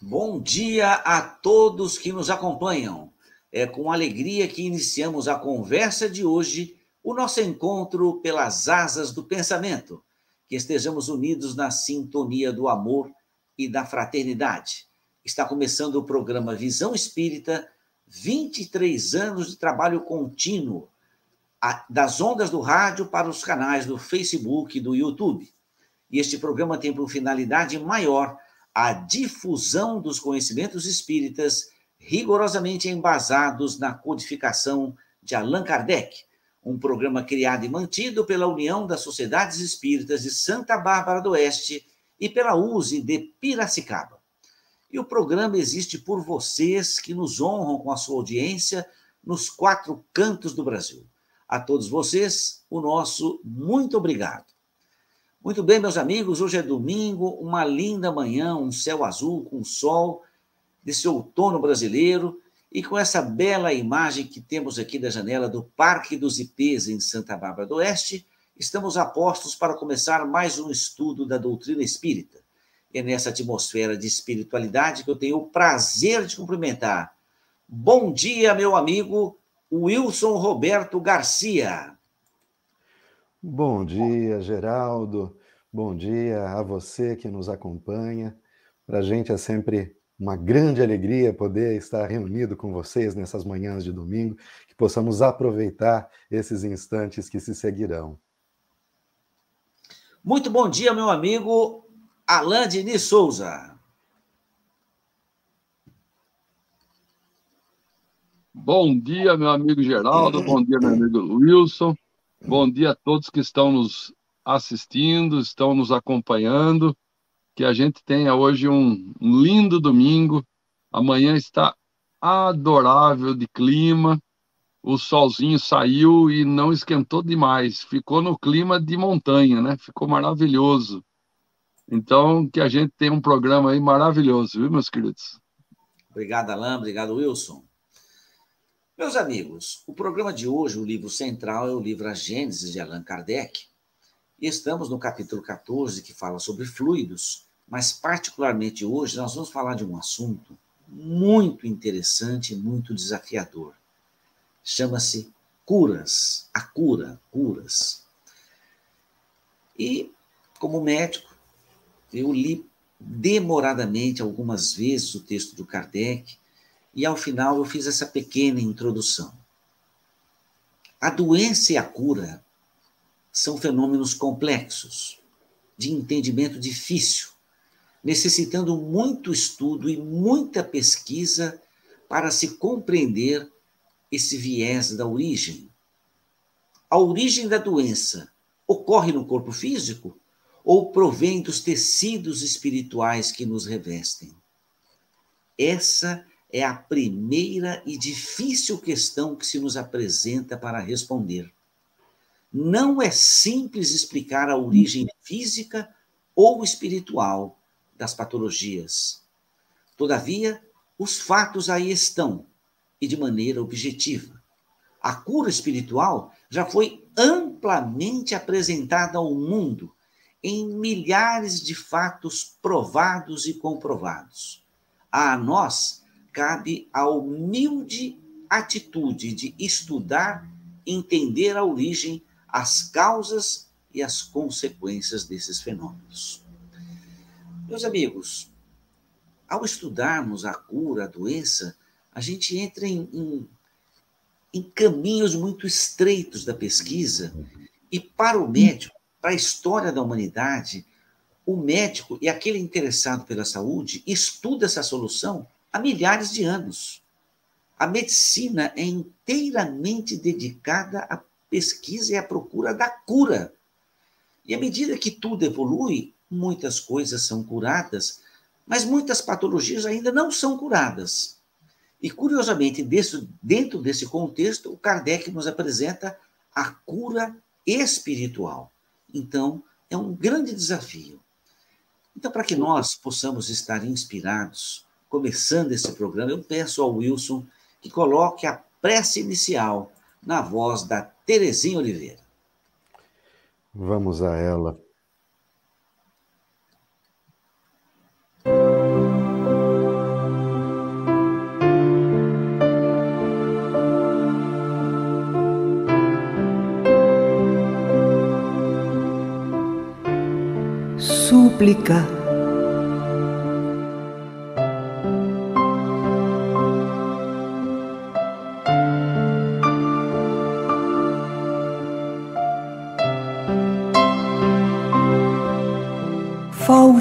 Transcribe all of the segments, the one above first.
Bom dia a todos que nos acompanham. É com alegria que iniciamos a conversa de hoje, o nosso encontro pelas asas do pensamento. Que estejamos unidos na sintonia do amor e da fraternidade. Está começando o programa Visão Espírita, 23 anos de trabalho contínuo, das ondas do rádio para os canais do Facebook e do YouTube. E este programa tem por finalidade maior a difusão dos conhecimentos espíritas rigorosamente embasados na codificação de Allan Kardec, um programa criado e mantido pela União das Sociedades Espíritas de Santa Bárbara do Oeste e pela USE de Piracicaba. E o programa existe por vocês que nos honram com a sua audiência nos quatro cantos do Brasil. A todos vocês, o nosso muito obrigado. Muito bem, meus amigos, hoje é domingo, uma linda manhã, um céu azul com sol desse outono brasileiro e com essa bela imagem que temos aqui da janela do Parque dos Ipês em Santa Bárbara do Oeste, estamos apostos para começar mais um estudo da doutrina espírita. É nessa atmosfera de espiritualidade que eu tenho o prazer de cumprimentar. Bom dia, meu amigo Wilson Roberto Garcia. Bom dia, Geraldo. Bom dia a você que nos acompanha. Para a gente é sempre uma grande alegria poder estar reunido com vocês nessas manhãs de domingo, que possamos aproveitar esses instantes que se seguirão. Muito bom dia, meu amigo Alain Diniz Souza. Bom dia, meu amigo Geraldo. Bom dia, meu amigo Wilson. Bom dia a todos que estão nos assistindo, estão nos acompanhando. Que a gente tenha hoje um, lindo domingo. Amanhã está adorável de clima. O solzinho saiu e não esquentou demais. Ficou no clima de montanha, né? Ficou maravilhoso. Então, que a gente tenha um programa aí maravilhoso, viu, meus queridos? Obrigado, Alain. Obrigado, Wilson. Meus amigos, o programa de hoje, o livro central, é o livro A Gênese de Allan Kardec. E estamos no capítulo 14, que fala sobre fluidos, mas particularmente hoje nós vamos falar de um assunto muito interessante e muito desafiador. Chama-se curas, a cura, curas. E, como médico, eu li demoradamente algumas vezes o texto do Kardec e ao final eu fiz essa pequena introdução. A doença e a cura são fenômenos complexos, de entendimento difícil, necessitando muito estudo e muita pesquisa para se compreender esse viés da origem. A origem da doença ocorre no corpo físico ou provém dos tecidos espirituais que nos revestem? Essa é a primeira e difícil questão que se nos apresenta para responder. Não é simples explicar a origem física ou espiritual das patologias. Todavia, os fatos aí estão, e de maneira objetiva. A cura espiritual já foi amplamente apresentada ao mundo em milhares de fatos provados e comprovados. A nós cabe a humilde atitude de estudar, entender a origem, as causas e as consequências desses fenômenos. Meus amigos, ao estudarmos a cura, a doença, a gente entra em, em, em caminhos muito estreitos da pesquisa, e para o médico, para a história da humanidade, o médico e aquele interessado pela saúde estuda essa solução há milhares de anos. A medicina é inteiramente dedicada à pesquisa e à procura da cura. E à medida que tudo evolui, muitas coisas são curadas, mas muitas patologias ainda não são curadas. E, curiosamente, dentro desse contexto, o Kardec nos apresenta a cura espiritual. Então, é um grande desafio. Então, para que nós possamos estar inspirados começando esse programa, eu peço ao Wilson que coloque a prece inicial na voz da Terezinha Oliveira. Vamos a ela. Súplica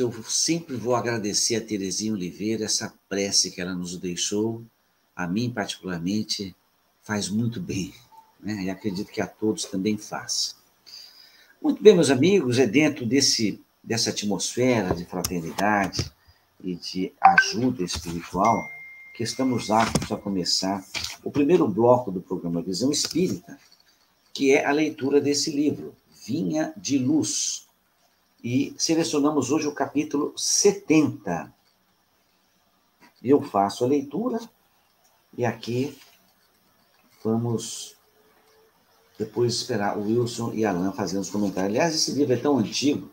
Eu sempre vou agradecer a Terezinha Oliveira essa prece que ela nos deixou. A mim, particularmente, faz muito bem. Né? E acredito que a todos também faz. Muito bem, meus amigos, é dentro desse, dessa atmosfera de fraternidade e de ajuda espiritual que estamos aptos a começar o primeiro bloco do programa Visão Espírita, que é a leitura desse livro, Vinha de Luz, e selecionamos hoje o capítulo 70. Eu faço a leitura e aqui vamos depois esperar o Wilson e Alan fazendo os comentários. Aliás, esse livro é tão antigo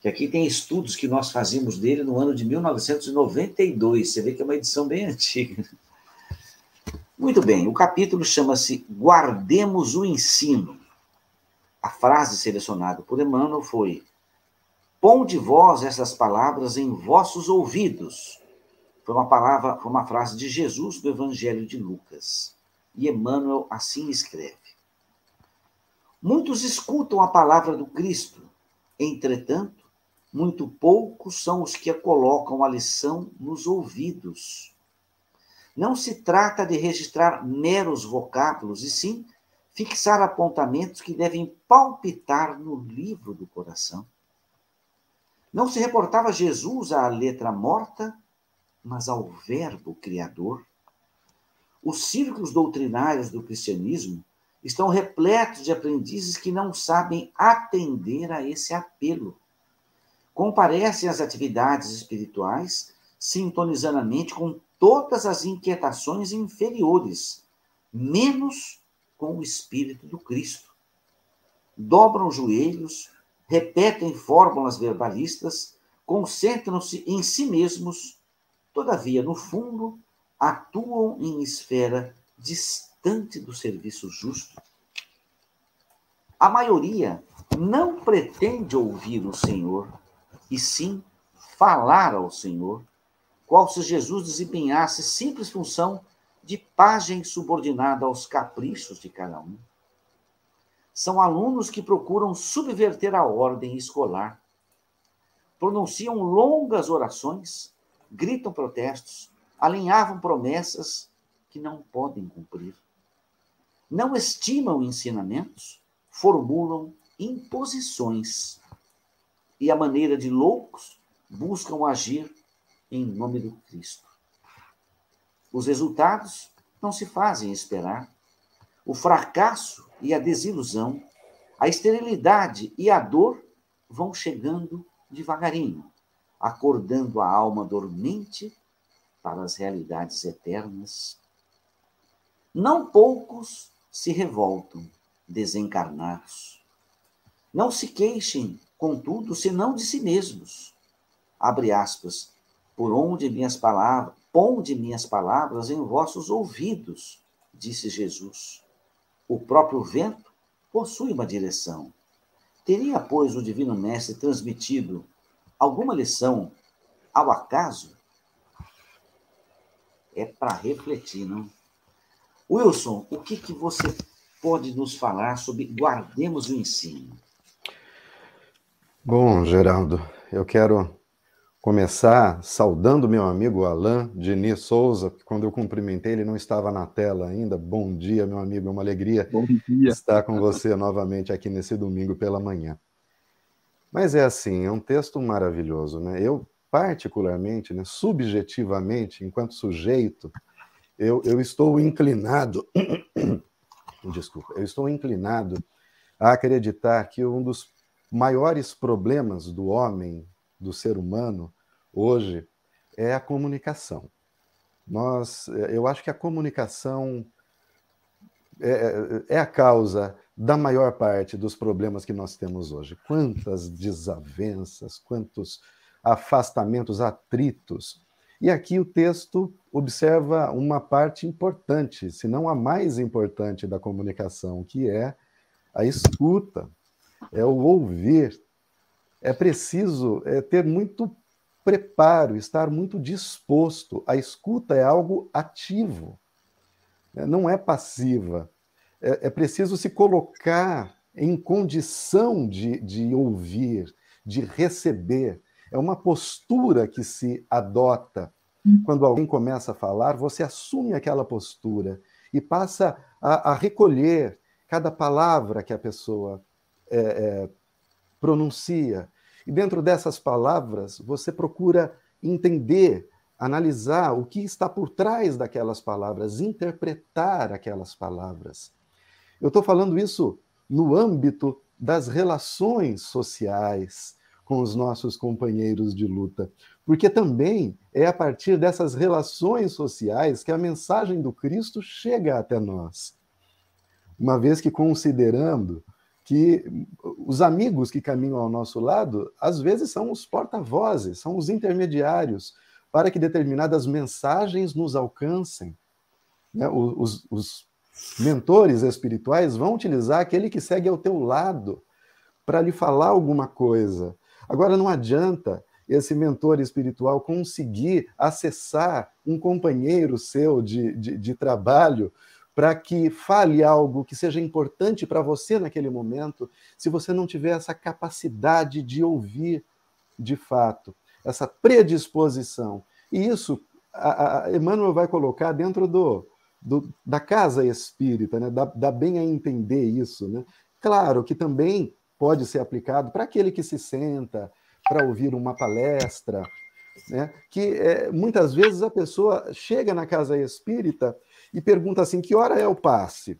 que aqui tem estudos que nós fazíamos dele no ano de 1992. Você vê que é uma edição bem antiga. Muito bem, o capítulo chama-se Guardemos o Ensino. A frase selecionada por Emmanuel foi: Ponde vós essas palavras em vossos ouvidos. Foi uma palavra, foi uma frase de Jesus do Evangelho de Lucas. E Emmanuel assim escreve: Muitos escutam a palavra do Cristo, entretanto, muito poucos são os que a colocam a lição nos ouvidos. Não se trata de registrar meros vocábulos, e sim fixar apontamentos que devem palpitar no livro do coração. Não se reportava Jesus à letra morta, mas ao Verbo Criador. Os círculos doutrinários do cristianismo estão repletos de aprendizes que não sabem atender a esse apelo. Comparecem às atividades espirituais sintonizadamente com todas as inquietações inferiores, menos com o Espírito do Cristo. Dobram joelhos, repetem fórmulas verbalistas, concentram-se em si mesmos, todavia, no fundo, atuam em esfera distante do serviço justo. A maioria não pretende ouvir o Senhor, e sim falar ao Senhor, qual se Jesus desempenhasse simples função de pajem subordinada aos caprichos de cada um são alunos que procuram subverter a ordem escolar. Pronunciam longas orações, gritam protestos, alinhavam promessas que não podem cumprir. Não estimam ensinamentos, formulam imposições. E, a maneira de loucos, buscam agir em nome do Cristo. Os resultados não se fazem esperar. O fracasso e a desilusão, a esterilidade e a dor vão chegando devagarinho, acordando a alma dormente para as realidades eternas. Não poucos se revoltam, desencarnados. Não se queixem, contudo, senão de si mesmos. abre aspas, por onde minhas palavras, ponde minhas palavras em vossos ouvidos, disse Jesus. O próprio vento possui uma direção. Teria, pois, o Divino Mestre transmitido alguma lição ao acaso? É para refletir, não? Wilson, o que, que você pode nos falar sobre guardemos o ensino? Bom, Geraldo, eu quero começar saudando meu amigo Alain Diniz Souza, que quando eu cumprimentei ele não estava na tela ainda. Bom dia, meu amigo, é uma alegria estar com você novamente aqui nesse domingo pela manhã. Mas é assim, é um texto maravilhoso, né? Eu, particularmente, né, subjetivamente, enquanto sujeito, eu, eu estou inclinado, desculpa, eu estou inclinado a acreditar que um dos maiores problemas do homem do ser humano hoje é a comunicação. Nós, eu acho que a comunicação é, é, a causa da maior parte dos problemas que nós temos hoje. Quantas desavenças, quantos afastamentos, atritos. E aqui o texto observa uma parte importante, se não a mais importante da comunicação, que é a escuta, é o ouvir, é preciso é, ter muito preparo, estar muito disposto. A escuta é algo ativo, né? não é passiva. É, é, preciso se colocar em condição de, de ouvir, de receber. É uma postura que se adota. Quando alguém começa a falar, você assume aquela postura e passa a, a recolher cada palavra que a pessoa é, é, pronuncia. E dentro dessas palavras, você procura entender, analisar o que está por trás daquelas palavras, interpretar aquelas palavras. Eu estou falando isso no âmbito das relações sociais com os nossos companheiros de luta, porque também é a partir dessas relações sociais que a mensagem do Cristo chega até nós. Uma vez que considerando que os amigos que caminham ao nosso lado, às vezes são os porta-vozes, são os intermediários para que determinadas mensagens nos alcancem. Né? Os, os mentores espirituais vão utilizar aquele que segue ao teu lado para lhe falar alguma coisa. Agora, não adianta esse mentor espiritual conseguir acessar um companheiro seu de, de, de trabalho para que fale algo que seja importante para você naquele momento, se você não tiver essa capacidade de ouvir de fato, essa predisposição. E isso a, a Emmanuel vai colocar dentro do, do, da casa espírita, né? dá, dá bem a entender isso. Né? Claro que também pode ser aplicado para aquele que se senta para ouvir uma palestra, né? que é, muitas vezes a pessoa chega na casa espírita e pergunta assim: que hora é o passe?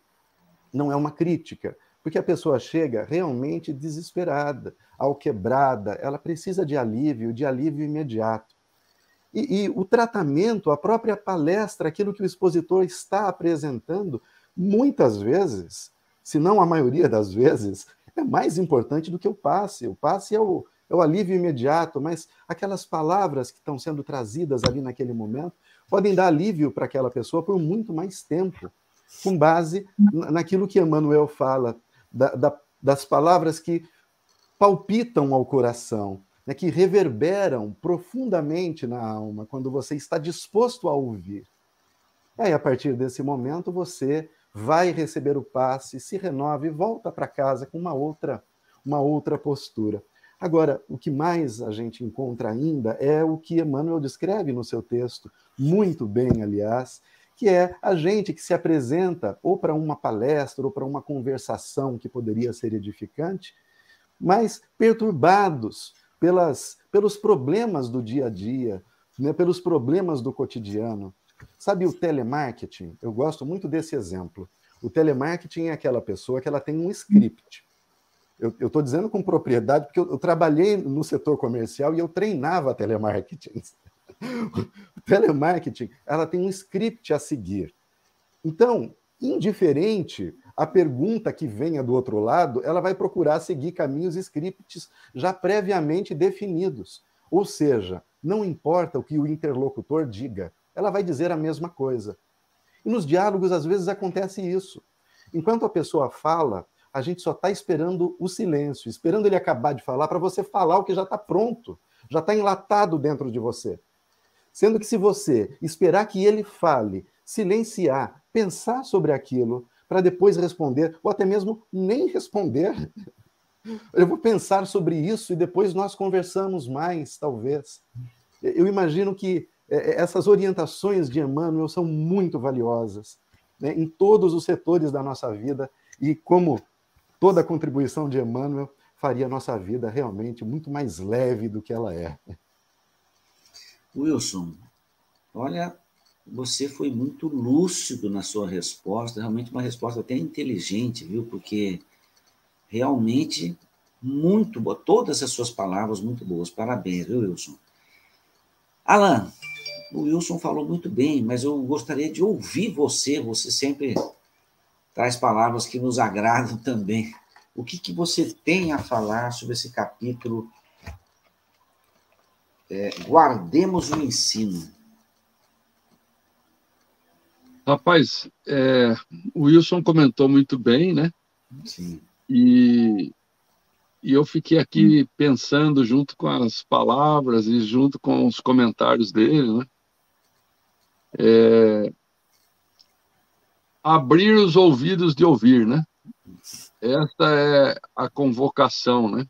Não é uma crítica, porque a pessoa chega realmente desesperada, alquebrada, ela precisa de alívio, de alívio imediato. E, e, o tratamento, a própria palestra, aquilo que o expositor está apresentando, muitas vezes, se não a maioria das vezes, é mais importante do que o passe. O passe é o, é o alívio imediato, mas aquelas palavras que estão sendo trazidas ali naquele momento podem dar alívio para aquela pessoa por muito mais tempo, com base naquilo que Emmanuel fala, da, da, das palavras que palpitam ao coração, né, que reverberam profundamente na alma, quando você está disposto a ouvir. Aí, a partir desse momento, você vai receber o passe, se renova e volta para casa com uma outra, uma outra postura. Agora, o que mais a gente encontra ainda é o que Emmanuel descreve no seu texto, muito bem, aliás, que é a gente que se apresenta ou para uma palestra ou para uma conversação que poderia ser edificante, mas perturbados pelas, pelos problemas do dia a dia, né, pelos problemas do cotidiano. Sabe o telemarketing? Eu gosto muito desse exemplo. O telemarketing é aquela pessoa que ela tem um script eu estou dizendo com propriedade, porque eu, eu, trabalhei no setor comercial e eu treinava telemarketing. o telemarketing, ela tem um script a seguir. Então, indiferente a pergunta que venha do outro lado, ela vai procurar seguir caminhos e scripts já previamente definidos. Ou seja, não importa o que o interlocutor diga, ela vai dizer a mesma coisa. E nos diálogos, às vezes, acontece isso. Enquanto a pessoa fala, a gente só está esperando o silêncio, esperando ele acabar de falar para você falar o que já está pronto, já está enlatado dentro de você. Sendo que se você esperar que ele fale, silenciar, pensar sobre aquilo, para depois responder, ou até mesmo nem responder, eu vou pensar sobre isso e depois nós conversamos mais, talvez. Eu imagino que é, é, essas orientações de Emmanuel são muito valiosas né, em todos os setores da nossa vida e como toda a contribuição de Emmanuel faria a nossa vida realmente muito mais leve do que ela é. Wilson, olha, você foi muito lúcido na sua resposta, realmente uma resposta até inteligente, viu? Porque realmente muito boa, todas as suas palavras muito boas. Parabéns, viu, Wilson? Alan, o Wilson falou muito bem, mas eu gostaria de ouvir você. Você sempre traz palavras que nos agradam também. O que, que você tem a falar sobre esse capítulo? É, guardemos o ensino. Rapaz, é, o Wilson comentou muito bem, né? Sim. E, e eu fiquei aqui pensando junto com as palavras e junto com os comentários dele, né? É, abrir os ouvidos de ouvir, né? Esta é a convocação, né?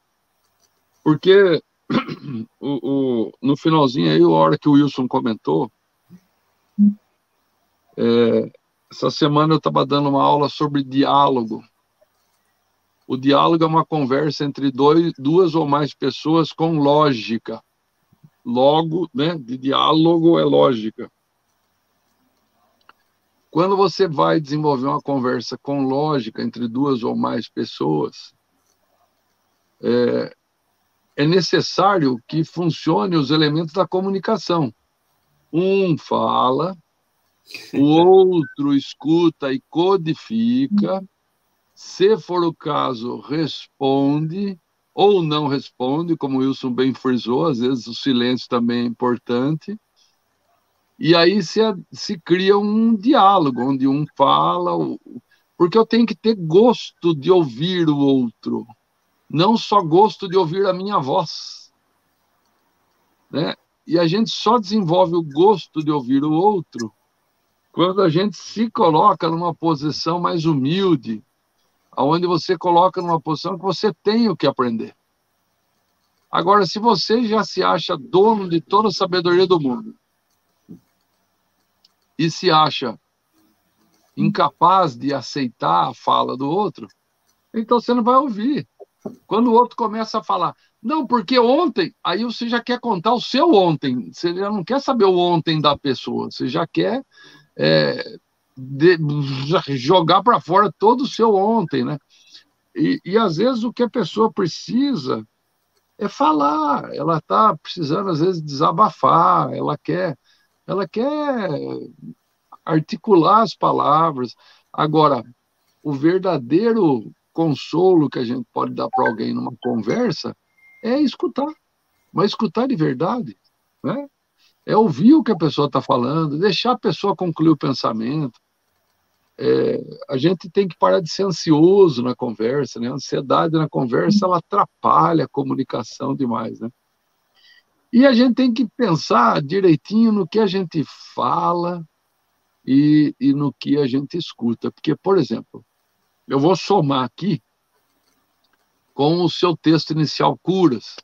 Porque o, o, no finalzinho aí, a hora que o Wilson comentou, é, essa semana eu estava dando uma aula sobre diálogo. O diálogo é uma conversa entre dois, duas ou mais pessoas com lógica. Logo, né, de diálogo é lógica. Quando você vai desenvolver uma conversa com lógica entre duas ou mais pessoas, é, é necessário que funcione os elementos da comunicação. Um fala, o outro escuta e codifica, se for o caso, responde ou não responde, como o Wilson bem frisou, às vezes o silêncio também é importante. E aí se, se cria um diálogo, onde um fala, porque eu tenho que ter gosto de ouvir o outro, não só gosto de ouvir a minha voz. Né? E a gente só desenvolve o gosto de ouvir o outro quando a gente se coloca numa posição mais humilde, aonde você coloca numa posição que você tem o que aprender. Agora, se você já se acha dono de toda a sabedoria do mundo e se acha incapaz de aceitar a fala do outro, então você não vai ouvir. Quando o outro começa a falar, não, porque ontem, aí você já quer contar o seu ontem, você já não quer saber o ontem da pessoa, você já quer é, de, jogar para fora todo o seu ontem, né? E, e às vezes o que a pessoa precisa é falar, ela está precisando às vezes desabafar, ela quer, ela quer articular as palavras. Agora, o verdadeiro consolo que a gente pode dar para alguém numa conversa é escutar, mas escutar de verdade, né? É ouvir o que a pessoa está falando, deixar a pessoa concluir o pensamento. É, a gente tem que parar de ser ansioso na conversa, né? A ansiedade na conversa ela atrapalha a comunicação demais, né? E a gente tem que pensar direitinho no que a gente fala e, e no que a gente escuta. Porque, por exemplo, eu vou somar aqui com o seu texto inicial, Curas.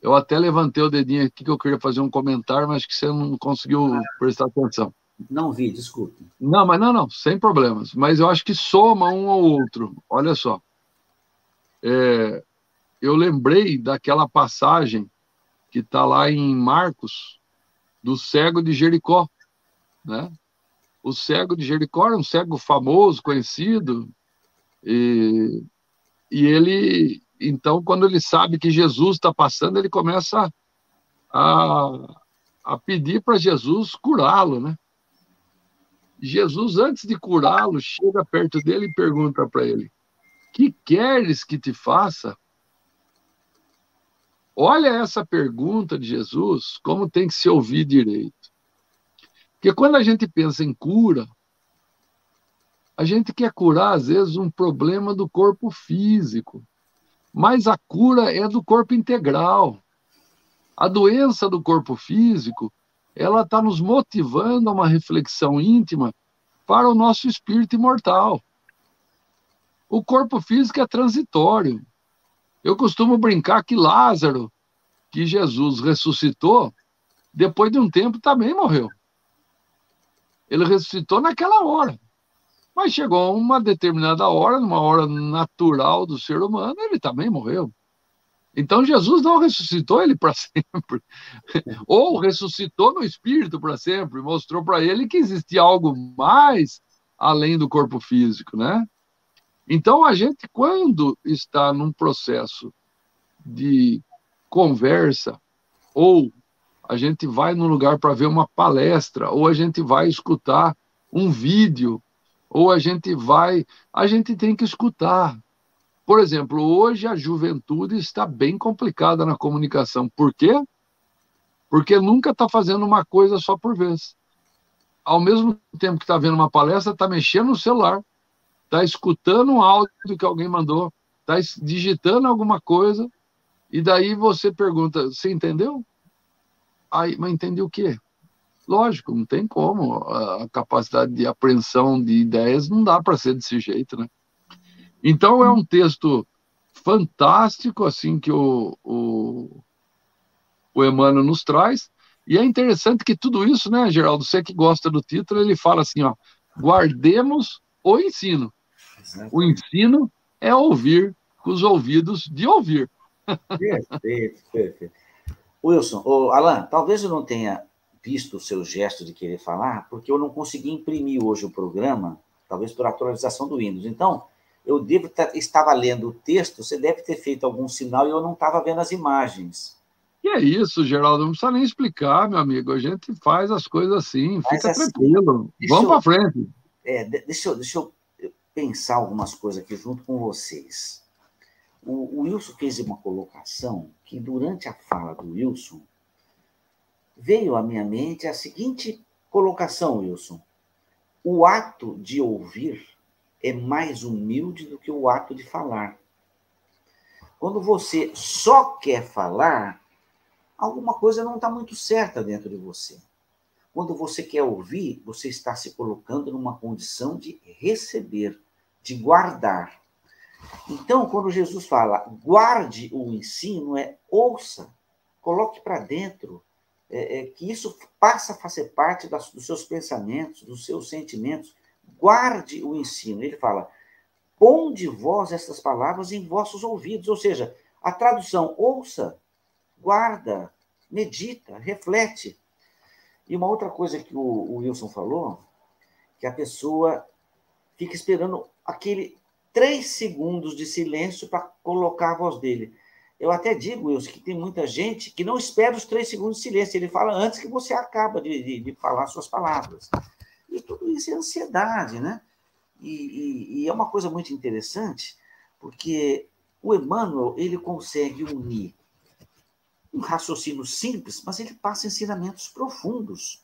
Eu até levantei o dedinho aqui que eu queria fazer um comentário, mas que você não conseguiu prestar atenção. Não vi, desculpe. Não, mas não, não, sem problemas. Mas eu acho que soma um ao outro. Olha só. É, eu lembrei daquela passagem que está lá em Marcos, do cego de Jericó. Né? O cego de Jericó é um cego famoso, conhecido, e, e ele então, quando ele sabe que Jesus está passando, ele começa a, a pedir para Jesus curá-lo, né? Jesus, antes de curá-lo, chega perto dele e pergunta para ele: Que queres que te faça? Olha essa pergunta de Jesus, como tem que se ouvir direito. Porque quando a gente pensa em cura, a gente quer curar, às vezes, um problema do corpo físico, mas a cura é do corpo integral. A doença do corpo físico, ela está nos motivando a uma reflexão íntima para o nosso espírito imortal. O corpo físico é transitório. Eu costumo brincar que Lázaro, que Jesus ressuscitou, depois de um tempo também morreu. Ele ressuscitou naquela hora. Mas chegou uma determinada hora, numa hora natural do ser humano, ele também morreu. Então Jesus não ressuscitou ele para sempre, ou ressuscitou no espírito para sempre, mostrou para ele que existia algo mais além do corpo físico, né? Então a gente quando está num processo de conversa ou a gente vai num lugar para ver uma palestra ou a gente vai escutar um vídeo ou a gente vai, a gente tem que escutar, por exemplo, hoje a juventude está bem complicada na comunicação. Por quê? Porque nunca está fazendo uma coisa só por vez. Ao mesmo tempo que está vendo uma palestra, está mexendo no celular, está escutando um áudio que alguém mandou, está digitando alguma coisa, e daí você pergunta: você entendeu? Aí, mas entendeu o quê? Lógico, não tem como. A capacidade de apreensão de ideias não dá para ser desse jeito, né? Então é um texto fantástico, assim, que o, o, o Emmanuel nos traz. E é interessante que tudo isso, né, Geraldo, você que gosta do título, ele fala assim, ó, guardemos o ensino. O ensino é ouvir com os ouvidos de ouvir. Perfeito, perfeito. Wilson, oh, Alan, talvez eu não tenha visto o seu gesto de querer falar, porque eu não consegui imprimir hoje o programa, talvez por atualização do Windows. Então, eu devo estava lendo o texto, você deve ter feito algum sinal e eu não estava vendo as imagens. Que é isso, Geraldo? Não precisa nem explicar, meu amigo. A gente faz as coisas assim, fica assim, tranquilo. Vamos para frente. É, deixa, eu, deixa eu pensar algumas coisas aqui junto com vocês. O, o Wilson fez uma colocação que, durante a fala do Wilson, veio à minha mente a seguinte colocação, Wilson. O ato de ouvir é mais humilde do que o ato de falar. Quando você só quer falar, alguma coisa não está muito certa dentro de você. Quando você quer ouvir, você está se colocando numa condição de receber, de guardar. Então, quando Jesus fala, guarde o ensino, é ouça, coloque para dentro, é, é, que isso passa a fazer parte das, dos seus pensamentos, dos seus sentimentos, guarde o ensino. Ele fala: ponde vós estas palavras em vossos ouvidos. Ou seja, a tradução ouça, guarda, medita, reflete. E uma outra coisa que o, o Wilson falou, que a pessoa fica esperando aquele três segundos de silêncio para colocar a voz dele. Eu até digo, Wilson, que tem muita gente que não espera os três segundos de silêncio. Ele fala antes que você acaba de, de, de falar suas palavras. E tudo isso é ansiedade, né? E, e, e é uma coisa muito interessante, porque o Emmanuel ele consegue unir um raciocínio simples, mas ele passa ensinamentos profundos.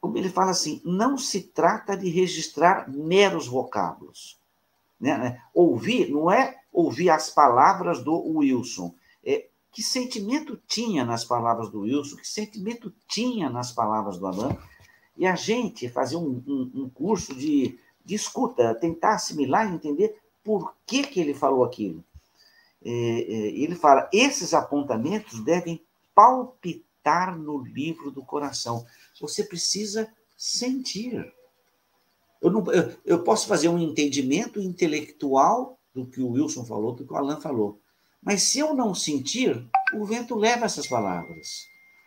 Como ele fala assim, não se trata de registrar meros vocábulos. Né? né? Ouvir não é ouvir as palavras do Wilson. É, que sentimento tinha nas palavras do Wilson? Que sentimento tinha nas palavras do Alain? E a gente fazer um, um, um curso de, de escuta, tentar assimilar e entender por que, que ele falou aquilo. É, é, ele fala: esses apontamentos devem palpitar no livro do coração. Você precisa sentir. Eu, não, eu, eu, posso fazer um entendimento intelectual do que o Wilson falou, do que o Alan falou. Mas se eu não sentir, o vento leva essas palavras.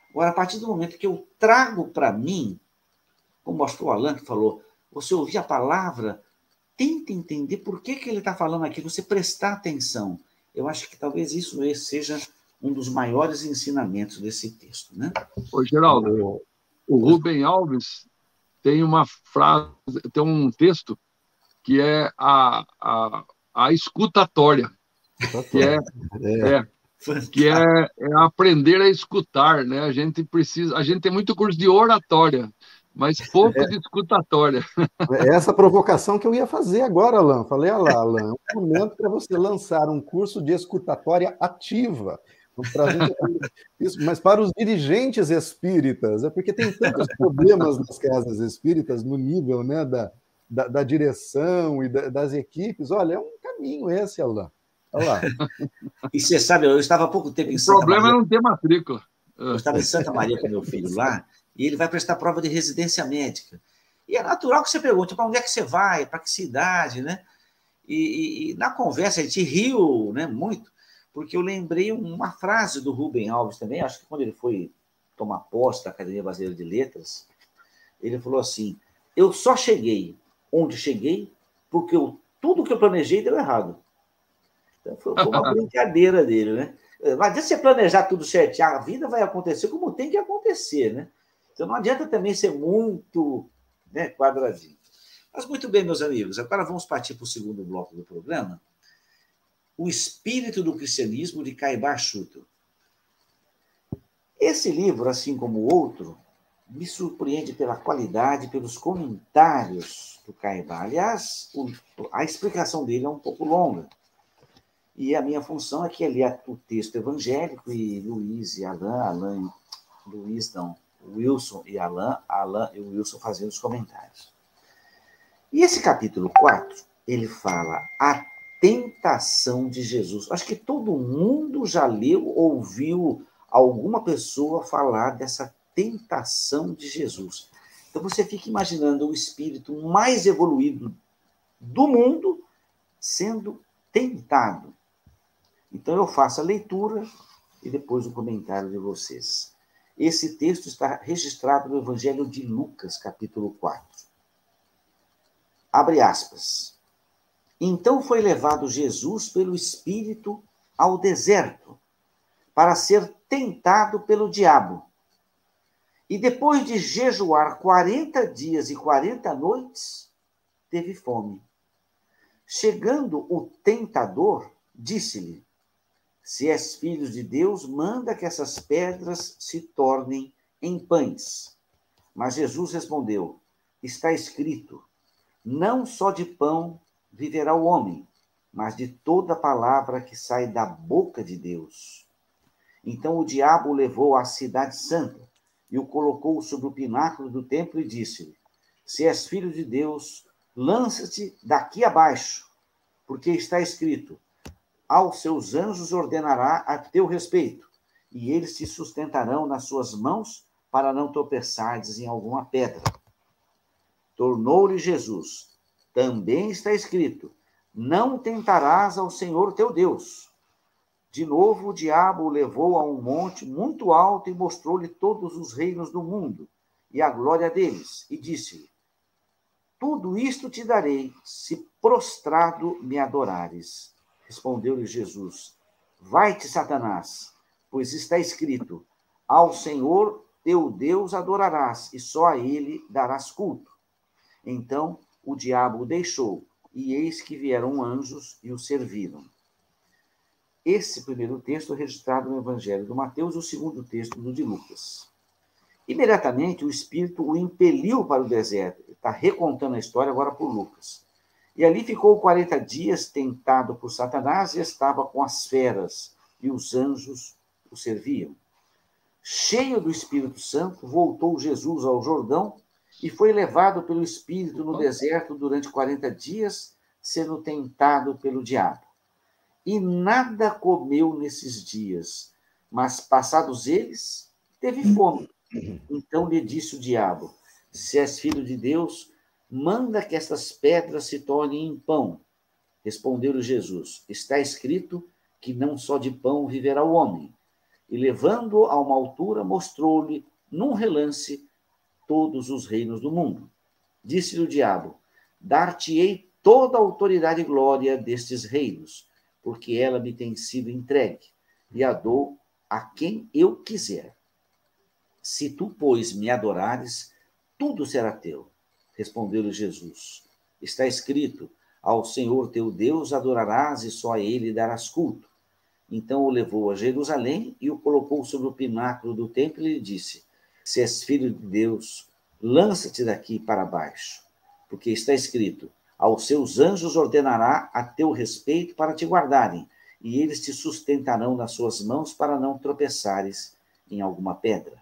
Agora, a partir do momento que eu trago para mim como que o Alan que falou, você ouvir a palavra, tenta entender por que, que ele está falando aqui, você prestar atenção. Eu acho que talvez isso seja um dos maiores ensinamentos desse texto. Né? Ô, Geraldo, o Rubem Alves tem uma frase, tem um texto que é a, a, a escutatória. Que é, é. é que é, é, aprender a escutar, né? A gente precisa, a gente tem muito curso de oratória, mas pouco é. de escutatória. É essa provocação que eu ia fazer agora, Alain. Falei, olha lá, Alain, é um momento para você lançar um curso de escutatória ativa. Isso, mas para os dirigentes espíritas, é porque tem tantos problemas nas casas espíritas no nível né, da, da, da direção e da, das equipes. Olha, é um caminho esse, Alain. Olha lá. E você sabe, eu estava há pouco tempo em Santa Maria. O problema é não ter matrícula. Eu estava em Santa Maria com meu filho lá, e ele vai prestar prova de residência médica. E é natural que você pergunte para onde é que você vai, para que cidade, né? E, e, e, na conversa a gente riu né, muito, porque eu lembrei uma frase do Rubem Alves também, acho que quando ele foi tomar posse da Academia Brasileira de Letras, ele falou assim: Eu só cheguei onde cheguei porque eu, tudo que eu planejei deu errado. Então, foi uma brincadeira dele, né? Não adianta você planejar tudo certinho, a vida vai acontecer como tem que acontecer, né? Então não adianta também ser muito né, quadradinho. Mas muito bem, meus amigos, agora vamos partir para o segundo bloco do programa. O espírito do cristianismo de Caibar Schutter. Esse livro, assim como o outro, me surpreende pela qualidade, pelos comentários do Caibar. Aliás, o, a explicação dele é um pouco longa. E a minha função é que ler o texto evangélico e Luiz e Alain, Alain, Luiz não, Wilson e Alain, Alain e Wilson fazendo os comentários. E esse capítulo 4, ele fala a tentação de Jesus. Acho que todo mundo já leu, ouviu alguma pessoa falar dessa tentação de Jesus. Então você fica imaginando o espírito mais evoluído do mundo sendo tentado. Então eu faço a leitura e depois o comentário de vocês. Esse texto está registrado no Evangelho de Lucas, capítulo 4. Abre aspas. Então foi levado Jesus pelo Espírito ao deserto, para ser tentado pelo diabo. E depois de jejuar 40 dias e 40 noites, teve fome. Chegando o tentador, disse-lhe: se és filho de Deus, manda que essas pedras se tornem em pães. Mas Jesus respondeu: Está escrito: Não só de pão viverá o homem, mas de toda palavra que sai da boca de Deus. Então o diabo o levou à cidade santa e o colocou sobre o pináculo do templo e disse-lhe: Se és filho de Deus, lança-te daqui abaixo, porque está escrito: aos seus anjos ordenará a teu respeito, e eles te sustentarão nas suas mãos para não tropeçares em alguma pedra. Tornou-lhe Jesus: Também está escrito: Não tentarás ao Senhor teu Deus. De novo, o diabo o levou a um monte muito alto e mostrou-lhe todos os reinos do mundo e a glória deles, e disse-lhe: Tudo isto te darei, se prostrado me adorares. Respondeu-lhe Jesus: Vai-te, Satanás, pois está escrito: Ao Senhor teu Deus adorarás, e só a ele darás culto. Então o diabo o deixou, e eis que vieram anjos e o serviram. Esse primeiro texto é registrado no Evangelho de Mateus, o segundo texto do de Lucas. Imediatamente o Espírito o impeliu para o deserto. Está recontando a história agora por Lucas. E ali ficou 40 dias tentado por Satanás e estava com as feras, e os anjos o serviam. Cheio do Espírito Santo, voltou Jesus ao Jordão e foi levado pelo Espírito no deserto durante 40 dias, sendo tentado pelo diabo. E nada comeu nesses dias, mas passados eles, teve fome. Então lhe disse o diabo: Se és filho de Deus, manda que estas pedras se tornem em pão. Respondeu-lhe Jesus: Está escrito que não só de pão viverá o homem. E levando-o a uma altura, mostrou-lhe, num relance, todos os reinos do mundo. Disse-lhe o diabo: Dar-te-ei toda a autoridade e glória destes reinos, porque ela me tem sido entregue, e a dou a quem eu quiser. Se tu, pois, me adorares, tudo será teu. Respondeu-lhe Jesus: Está escrito: Ao Senhor teu Deus adorarás e só a ele darás culto. Então o levou a Jerusalém e o colocou sobre o pináculo do templo e lhe disse: Se és filho de Deus, lança-te daqui para baixo, porque está escrito: Aos seus anjos ordenará a teu respeito para te guardarem, e eles te sustentarão nas suas mãos para não tropeçares em alguma pedra.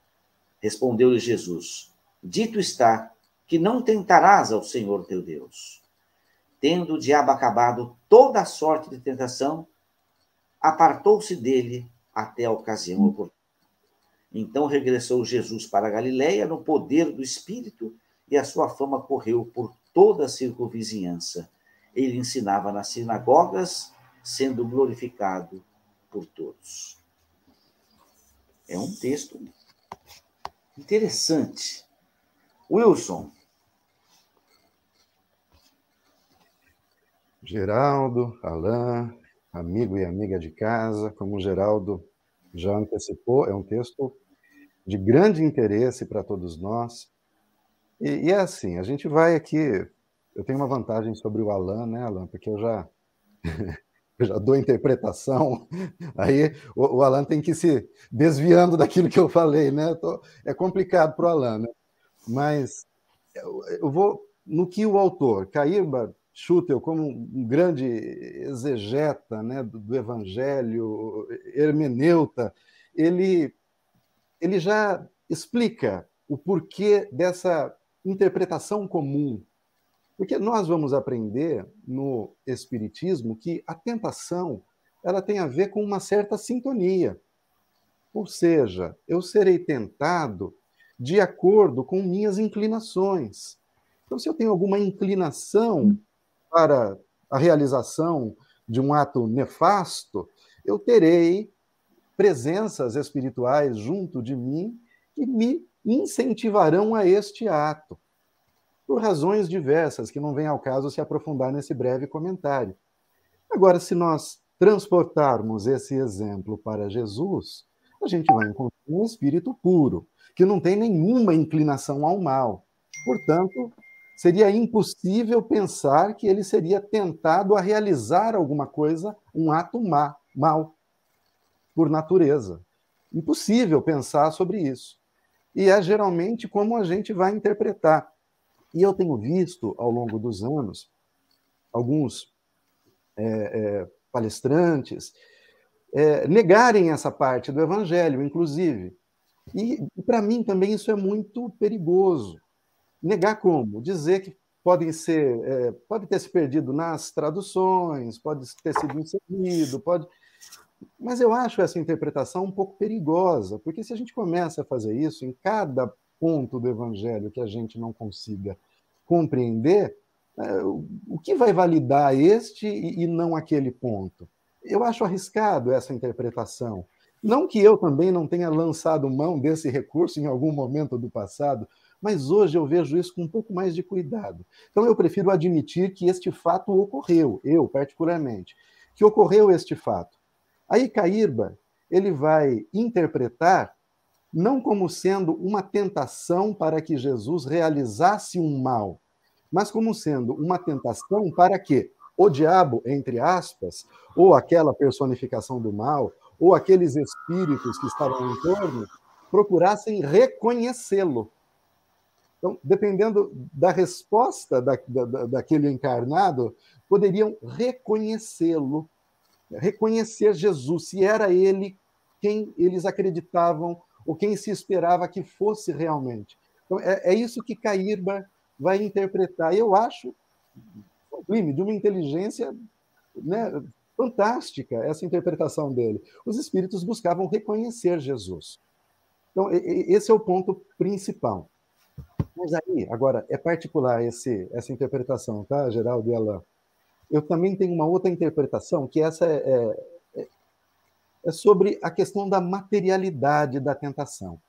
Respondeu-lhe Jesus: Dito está que não tentarás ao Senhor teu Deus. Tendo o diabo acabado toda a sorte de tentação, apartou-se dele até a ocasião oportuna. Então regressou Jesus para a Galiléia no poder do Espírito e a sua fama correu por toda a circunvizinhança. Ele ensinava nas sinagogas, sendo glorificado por todos. É um texto interessante. Wilson. Geraldo, Alain, amigo e amiga de casa, como Geraldo já antecipou, é um texto de grande interesse para todos nós. E, e, é assim, a gente vai aqui. Eu tenho uma vantagem sobre o Alan, né, Alan? Porque eu já, eu já dou interpretação. Aí o, o Alan tem que se desviando daquilo que eu falei, né? Tô, é complicado para o Alan, né? Mas eu, eu vou no que o autor, Caíba Schutel, como um grande exegeta né, do, do Evangelho, hermeneuta, ele, ele já explica o porquê dessa interpretação comum. Porque nós vamos aprender no Espiritismo que a tentação ela tem a ver com uma certa sintonia. Ou seja, eu serei tentado de acordo com minhas inclinações. Então, se eu tenho alguma inclinação para a realização de um ato nefasto, eu terei presenças espirituais junto de mim que me incentivarão a este ato, por razões diversas, que não vem ao caso se aprofundar nesse breve comentário. Agora, se nós transportarmos esse exemplo para Jesus, a gente vai encontrar um espírito puro, que não tem nenhuma inclinação ao mal. Portanto, seria impossível pensar que ele seria tentado a realizar alguma coisa, um ato má, mal, por natureza. Impossível pensar sobre isso. E é geralmente como a gente vai interpretar. E eu tenho visto, ao longo dos anos, alguns é, é, palestrantes é, negarem essa parte do evangelho, inclusive. E, para mim também isso é muito perigoso, Negar como? Dizer que podem ser, é, pode ter se perdido nas traduções, pode ter sido inserido, pode. Mas eu acho essa interpretação um pouco perigosa, porque se a gente começa a fazer isso em cada ponto do evangelho que a gente não consiga compreender, é, o que vai validar este e não aquele ponto? Eu acho arriscado essa interpretação. Não que eu também não tenha lançado mão desse recurso em algum momento do passado, mas hoje eu vejo isso com um pouco mais de cuidado. Então eu prefiro admitir que este fato ocorreu, eu particularmente, que ocorreu este fato. Aí Cairba, ele vai interpretar não como sendo uma tentação para que Jesus realizasse um mal, mas como sendo uma tentação para que o diabo, entre aspas, ou aquela personificação do mal, ou aqueles espíritos que estavam em torno, procurassem reconhecê-lo. Então, dependendo da resposta da, da, daquele encarnado, poderiam reconhecê-lo, reconhecer Jesus, se era ele quem eles acreditavam ou quem se esperava que fosse realmente. Então, é, é isso que Cairba vai interpretar. Eu acho sublime, de uma inteligência né, fantástica essa interpretação dele. Os espíritos buscavam reconhecer Jesus. Então, esse é o ponto principal. Mas aí, agora, é particular esse, essa interpretação, tá, Geraldo e Alain? Eu também tenho uma outra interpretação, que essa é, é, é sobre a questão da materialidade da tentação.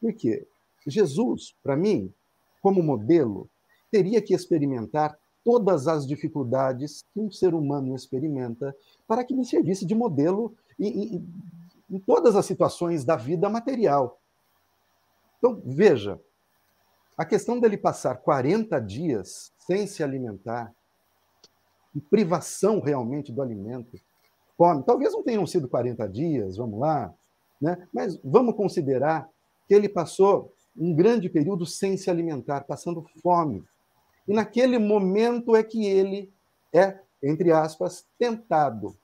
Por quê? Jesus, para mim, como modelo, teria que experimentar todas as dificuldades que um ser humano experimenta para que me servisse de modelo em, em, em todas as situações da vida material. Então, veja, a questão dele passar 40 dias sem se alimentar, e privação realmente do alimento, fome. Talvez não tenham sido 40 dias, vamos lá, né? mas vamos considerar que ele passou um grande período sem se alimentar, passando fome. E naquele momento é que ele é, entre aspas, tentado.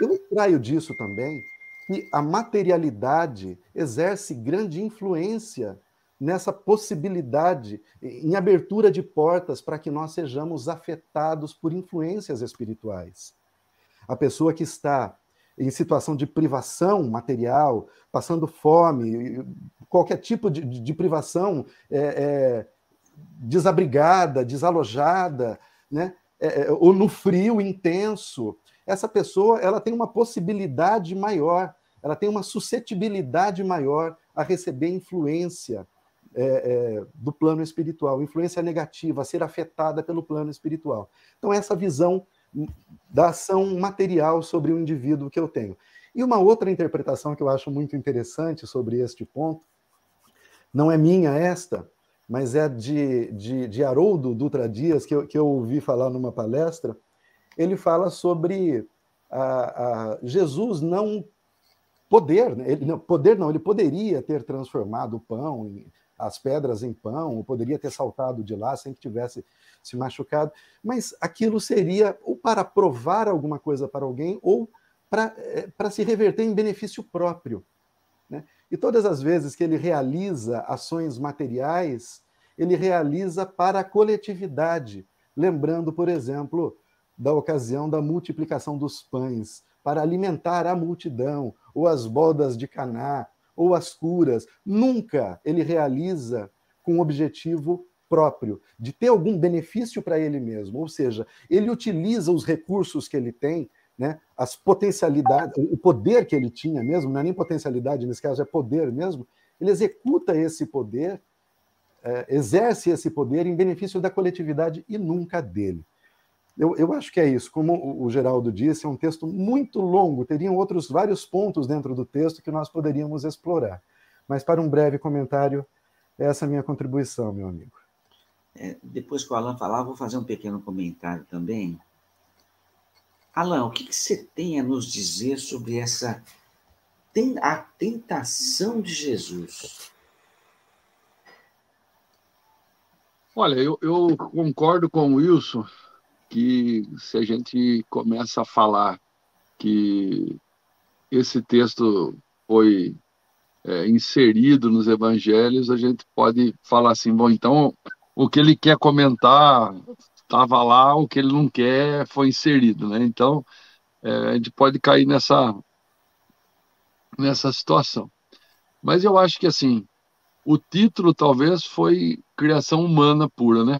Eu extraio disso também que a materialidade exerce grande influência nessa possibilidade, em abertura de portas para que nós sejamos afetados por influências espirituais. A pessoa que está em situação de privação material, passando fome, qualquer tipo de, de, privação é, é, desabrigada, desalojada, né? É, é, ou no frio intenso, essa pessoa ela tem uma possibilidade maior, ela tem uma suscetibilidade maior a receber influência é, é, do plano espiritual, influência negativa, ser afetada pelo plano espiritual. Então, essa visão da ação material sobre o indivíduo que eu tenho. E uma outra interpretação que eu acho muito interessante sobre este ponto, não é minha esta, mas é de, de, de Haroldo Dutra Dias, que eu, que eu ouvi falar numa palestra. Ele fala sobre a, a Jesus não poder, né? ele, não, poder não, ele poderia ter transformado o pão, em, as pedras em pão, ou poderia ter saltado de lá sem que tivesse se machucado, mas aquilo seria ou para provar alguma coisa para alguém ou para, é, para se reverter em benefício próprio. Né? E todas as vezes que ele realiza ações materiais, ele realiza para a coletividade, lembrando, por exemplo, da ocasião da multiplicação dos pães, para alimentar a multidão, ou as bodas de Caná, ou as curas. Nunca ele realiza com objetivo próprio, de ter algum benefício para ele mesmo. Ou seja, ele utiliza os recursos que ele tem, né, as potencialidades, o poder que ele tinha mesmo, não é nem potencialidade, nesse caso é poder mesmo, ele executa esse poder, é, exerce esse poder em benefício da coletividade e nunca dele. Eu, eu acho que é isso. Como o Geraldo disse, é um texto muito longo, teriam outros vários pontos dentro do texto que nós poderíamos explorar. Mas, para um breve comentário, essa é a minha contribuição, meu amigo. É, depois que o Alan falar, vou fazer um pequeno comentário também. Alan, o que, que você tem a nos dizer sobre essa a tentação de Jesus? Olha, eu, eu concordo com o Wilson que se a gente começa a falar que esse texto foi é, inserido nos evangelhos, a gente pode falar assim, bom, então o que ele quer comentar estava lá, o que ele não quer foi inserido, né? Então é, a gente pode cair nessa nessa situação. Mas eu acho que assim o título talvez foi criação humana pura, né?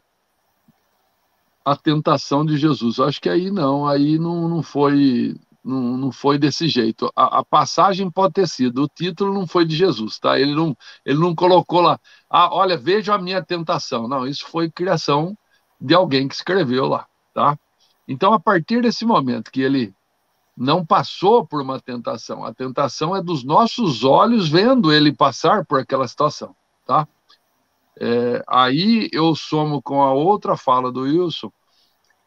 A tentação de Jesus. Acho que aí não, aí não, não foi não, não foi desse jeito. A, a, passagem pode ter sido, o título não foi de Jesus, tá? Ele não, ele não colocou lá, ah, olha, veja a minha tentação. Não, isso foi criação de alguém que escreveu lá, tá? Então, a partir desse momento que ele não passou por uma tentação, a tentação é dos nossos olhos vendo ele passar por aquela situação, tá? É, aí eu somo com a outra fala do Wilson,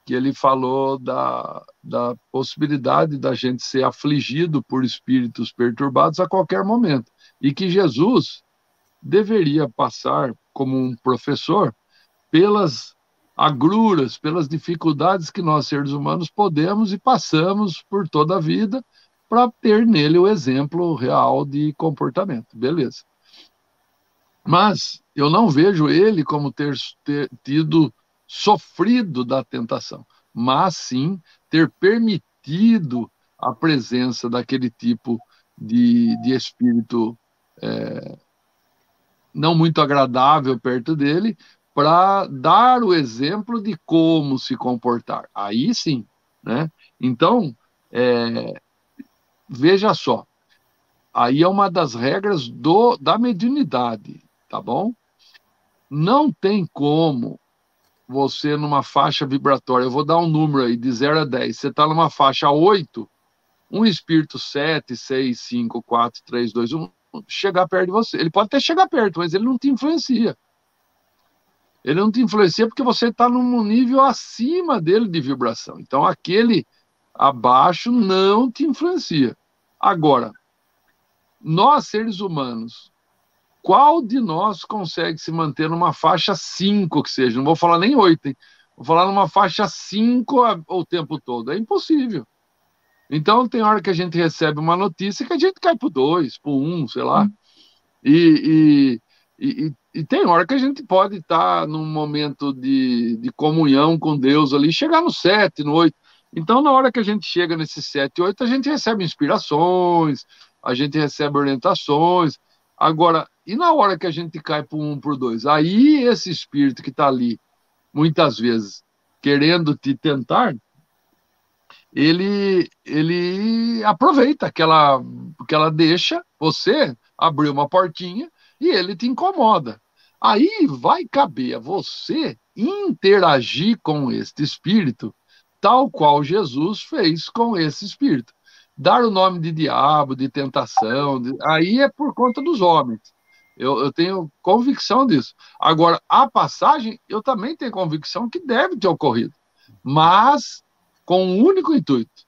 que ele falou da, da possibilidade da gente ser afligido por espíritos perturbados a qualquer momento. E que Jesus deveria passar, como um professor, pelas agruras, pelas dificuldades que nós, seres humanos, podemos e passamos por toda a vida para ter nele o exemplo real de comportamento. Beleza. Mas eu não vejo ele como ter, ter tido sofrido da tentação, mas sim ter permitido a presença daquele tipo de, de espírito é, não muito agradável perto dele, para dar o exemplo de como se comportar. Aí sim, né? Então, é, veja só, aí é uma das regras do, da mediunidade tá bom? Não tem como você numa faixa vibratória, eu vou dar um número aí, de 0 a 10, você está numa faixa 8, um espírito 7, 6, 5, 4, 3, 2, 1, chegar perto de você. Ele pode até chegar perto, mas ele não te influencia. Ele não te influencia porque você está num nível acima dele de vibração. Então, aquele abaixo não te influencia. Agora, nós seres humanos, qual de nós consegue se manter numa faixa 5 que seja? Não vou falar nem 8, hein? Vou falar numa faixa 5 o tempo todo. É impossível. Então, tem hora que a gente recebe uma notícia que a gente cai para 2, para 1, sei lá. E, e, e, e, tem hora que a gente pode estar tá num momento de, de comunhão com Deus ali, chegar no 7, no 8. Então, na hora que a gente chega nesse 7, 8, a gente recebe inspirações, a gente recebe orientações. Agora, e na hora que a gente cai por um, por dois? Aí esse espírito que está ali, muitas vezes, querendo te tentar, ele, ele aproveita que ela, que ela deixa você abrir uma portinha e ele te incomoda. Aí vai caber a você interagir com este espírito, tal qual Jesus fez com esse espírito. Dar o nome de diabo, de tentação, de... aí é por conta dos homens. Eu, eu, tenho convicção disso. Agora, a passagem, eu também tenho convicção que deve ter ocorrido, mas com um único intuito: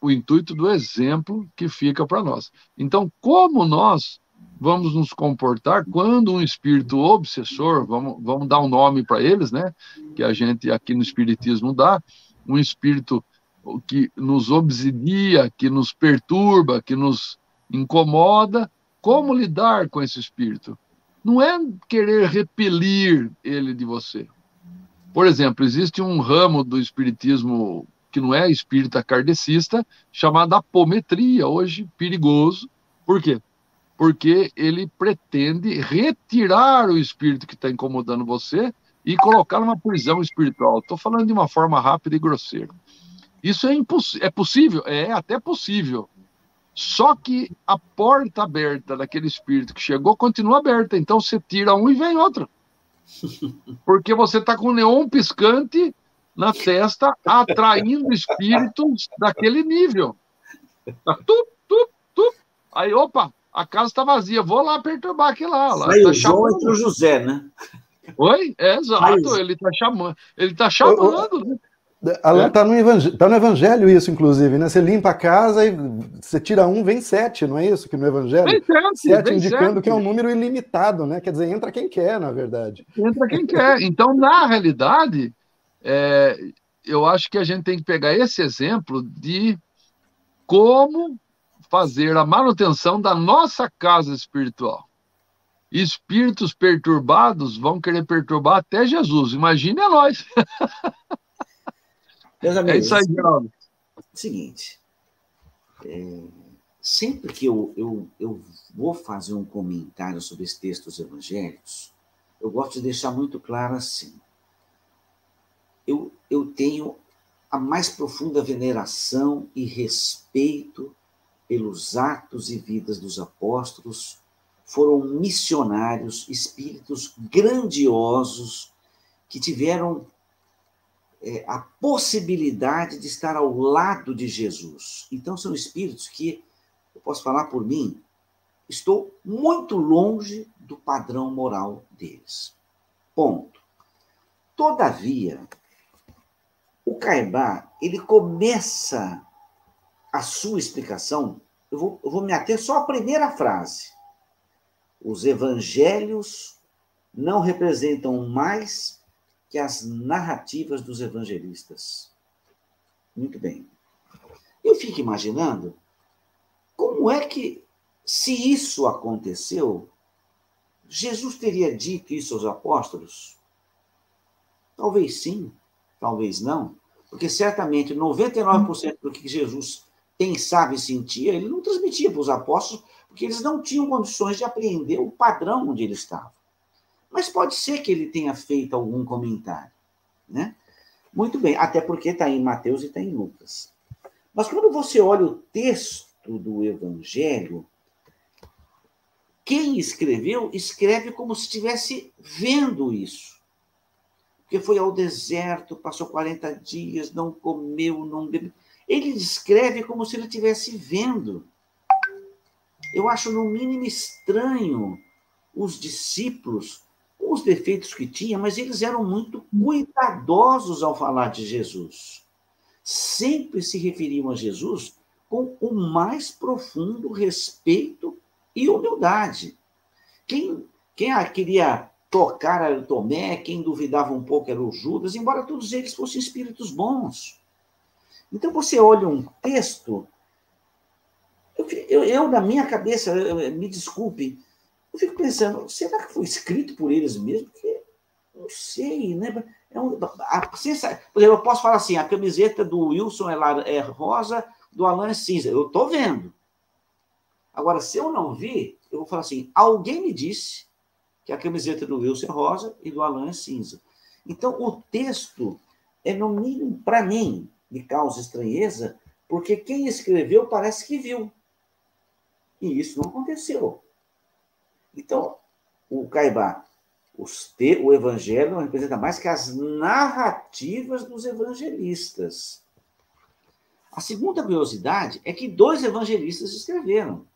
o intuito do exemplo que fica para nós. Então, como nós vamos nos comportar quando um espírito obsessor, vamos, vamos dar um nome para eles, né? Que a gente aqui no Espiritismo dá, um espírito que nos obsidia, que nos perturba, que nos incomoda, como lidar com esse espírito? Não é querer repelir ele de você. Por exemplo, existe um ramo do espiritismo que não é espírita kardecista, chamado apometria, hoje perigoso. Por quê? Porque ele pretende retirar o espírito que está incomodando você e colocar numa prisão espiritual. Estou falando de uma forma rápida e grosseira. Isso é, é possível? É até possível. Só que a porta aberta daquele espírito que chegou continua aberta. Então você tira um e vem outro. Porque você está com o neon piscante na testa, atraindo espíritos daquele nível. Tá, tup, tup, tup. Aí, opa, a casa está vazia, vou lá perturbar aquilo lá. lá Sai tá o João entre o José, né? Oi? É, exato, ele está chamando, ele tá chamando, né? Está é? Tá no, evangelho, tá no Evangelho isso, inclusive, né? Você limpa a casa e você tira um, vem sete, não é isso que no Evangelho? Vem sete, sete vem indicando sete. que é um número ilimitado, né? Quer dizer, entra quem quer, na verdade. Entra quem quer. Então, na realidade, é, eu acho que a gente tem que pegar esse exemplo de como fazer a manutenção da nossa casa espiritual. Espíritos perturbados vão querer perturbar até Jesus. Imagine a nós. Meus amigos, é isso aí, Geraldo. Seguinte, é, sempre que eu, eu, eu vou fazer um comentário sobre esses textos evangélicos, eu gosto de deixar muito claro assim. Eu, eu tenho a mais profunda veneração e respeito pelos atos e vidas dos apóstolos, foram missionários, espíritos grandiosos que tiveram é, a possibilidade de estar ao lado de Jesus. Então, são espíritos que, eu posso falar por mim, estou muito longe do padrão moral deles. Ponto. Todavia, o Caibá, ele começa a sua explicação, eu vou, eu vou me ater só à primeira frase. Os evangelhos não representam mais que as narrativas dos evangelistas. Muito bem. Eu fico imaginando como é que, se isso aconteceu, Jesus teria dito isso aos apóstolos? Talvez sim, talvez não, porque certamente 99% do que Jesus pensava e sentia, ele não transmitia para os apóstolos, porque eles não tinham condições de apreender o padrão onde ele estava. Mas pode ser que ele tenha feito algum comentário, né? Muito bem, até porque está em Mateus e está em Lucas. Mas quando você olha o texto do Evangelho, quem escreveu, escreve como se estivesse vendo isso. Porque foi ao deserto, passou 40 dias, não comeu, não bebeu. Ele escreve como se ele estivesse vendo. Eu acho, no mínimo, estranho os discípulos os defeitos que tinha, mas eles eram muito cuidadosos ao falar de Jesus. sempre se referiam a Jesus com o mais profundo respeito e humildade. Quem, quem queria tocar era Tomé, quem duvidava um pouco era o Judas, embora todos eles fossem espíritos bons. Então você olha um texto, eu, eu, eu na minha cabeça, eu, me desculpe, eu fico pensando, será que foi escrito por eles mesmo? Porque não sei, né? É um, a, por exemplo, eu posso falar assim: a camiseta do Wilson é, é rosa, do Alan é cinza. Eu estou vendo. Agora, se eu não vi, eu vou falar assim: alguém me disse que a camiseta do Wilson é rosa e do Alan é cinza. Então, o texto é, no mínimo, para mim, me causa estranheza, porque quem escreveu parece que viu. E isso não aconteceu. Então, o Caibá, te, o evangelho não representa mais que as narrativas dos evangelistas. A segunda curiosidade é que dois evangelistas escreveram.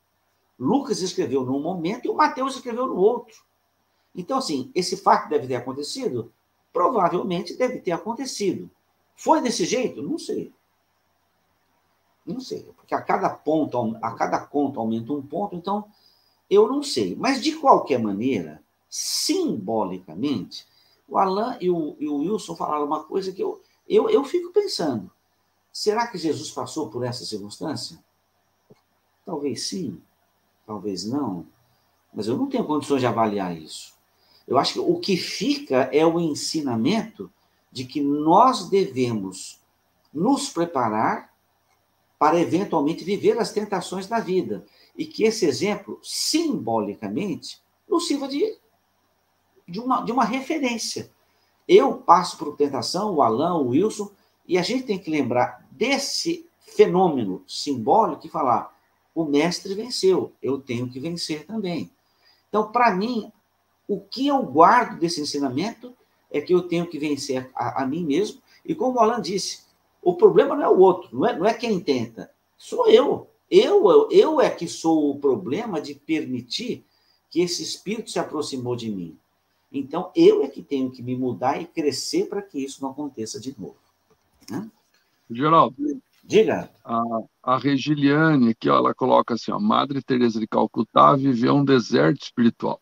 Lucas escreveu num momento e o Mateus escreveu no outro. Então, assim, esse fato deve ter acontecido? Provavelmente deve ter acontecido. Foi desse jeito? Não sei. Não sei, porque a cada ponto, a cada conto aumenta um ponto, então eu não sei. Mas de qualquer maneira, simbolicamente, o Alain e o, e o Wilson falaram uma coisa que eu, eu, eu fico pensando. Será que Jesus passou por essa circunstância? Talvez sim, talvez não, mas eu não tenho condições de avaliar isso. Eu acho que o que fica é o ensinamento de que nós devemos nos preparar para eventualmente viver as tentações da vida e que esse exemplo, simbolicamente, nos sirva de de uma, de uma referência. Eu passo por tentação, o Alain, o Wilson, e a gente tem que lembrar desse fenômeno simbólico e falar: o mestre venceu, eu tenho que vencer também. Então, para mim, o que eu guardo desse ensinamento é que eu tenho que vencer a, a mim mesmo. E como o Alan disse, o problema não é o outro, não é, não é quem tenta, sou eu. Eu, eu. é que sou o problema de permitir que esse espírito se aproximou de mim. Então, eu é que tenho que me mudar e crescer para que isso não aconteça de novo. Né? Geraldo. Diga. A, a Regiliane, aqui, ó, ela coloca assim: ó, Madre Teresa de Calcutá viveu um deserto espiritual,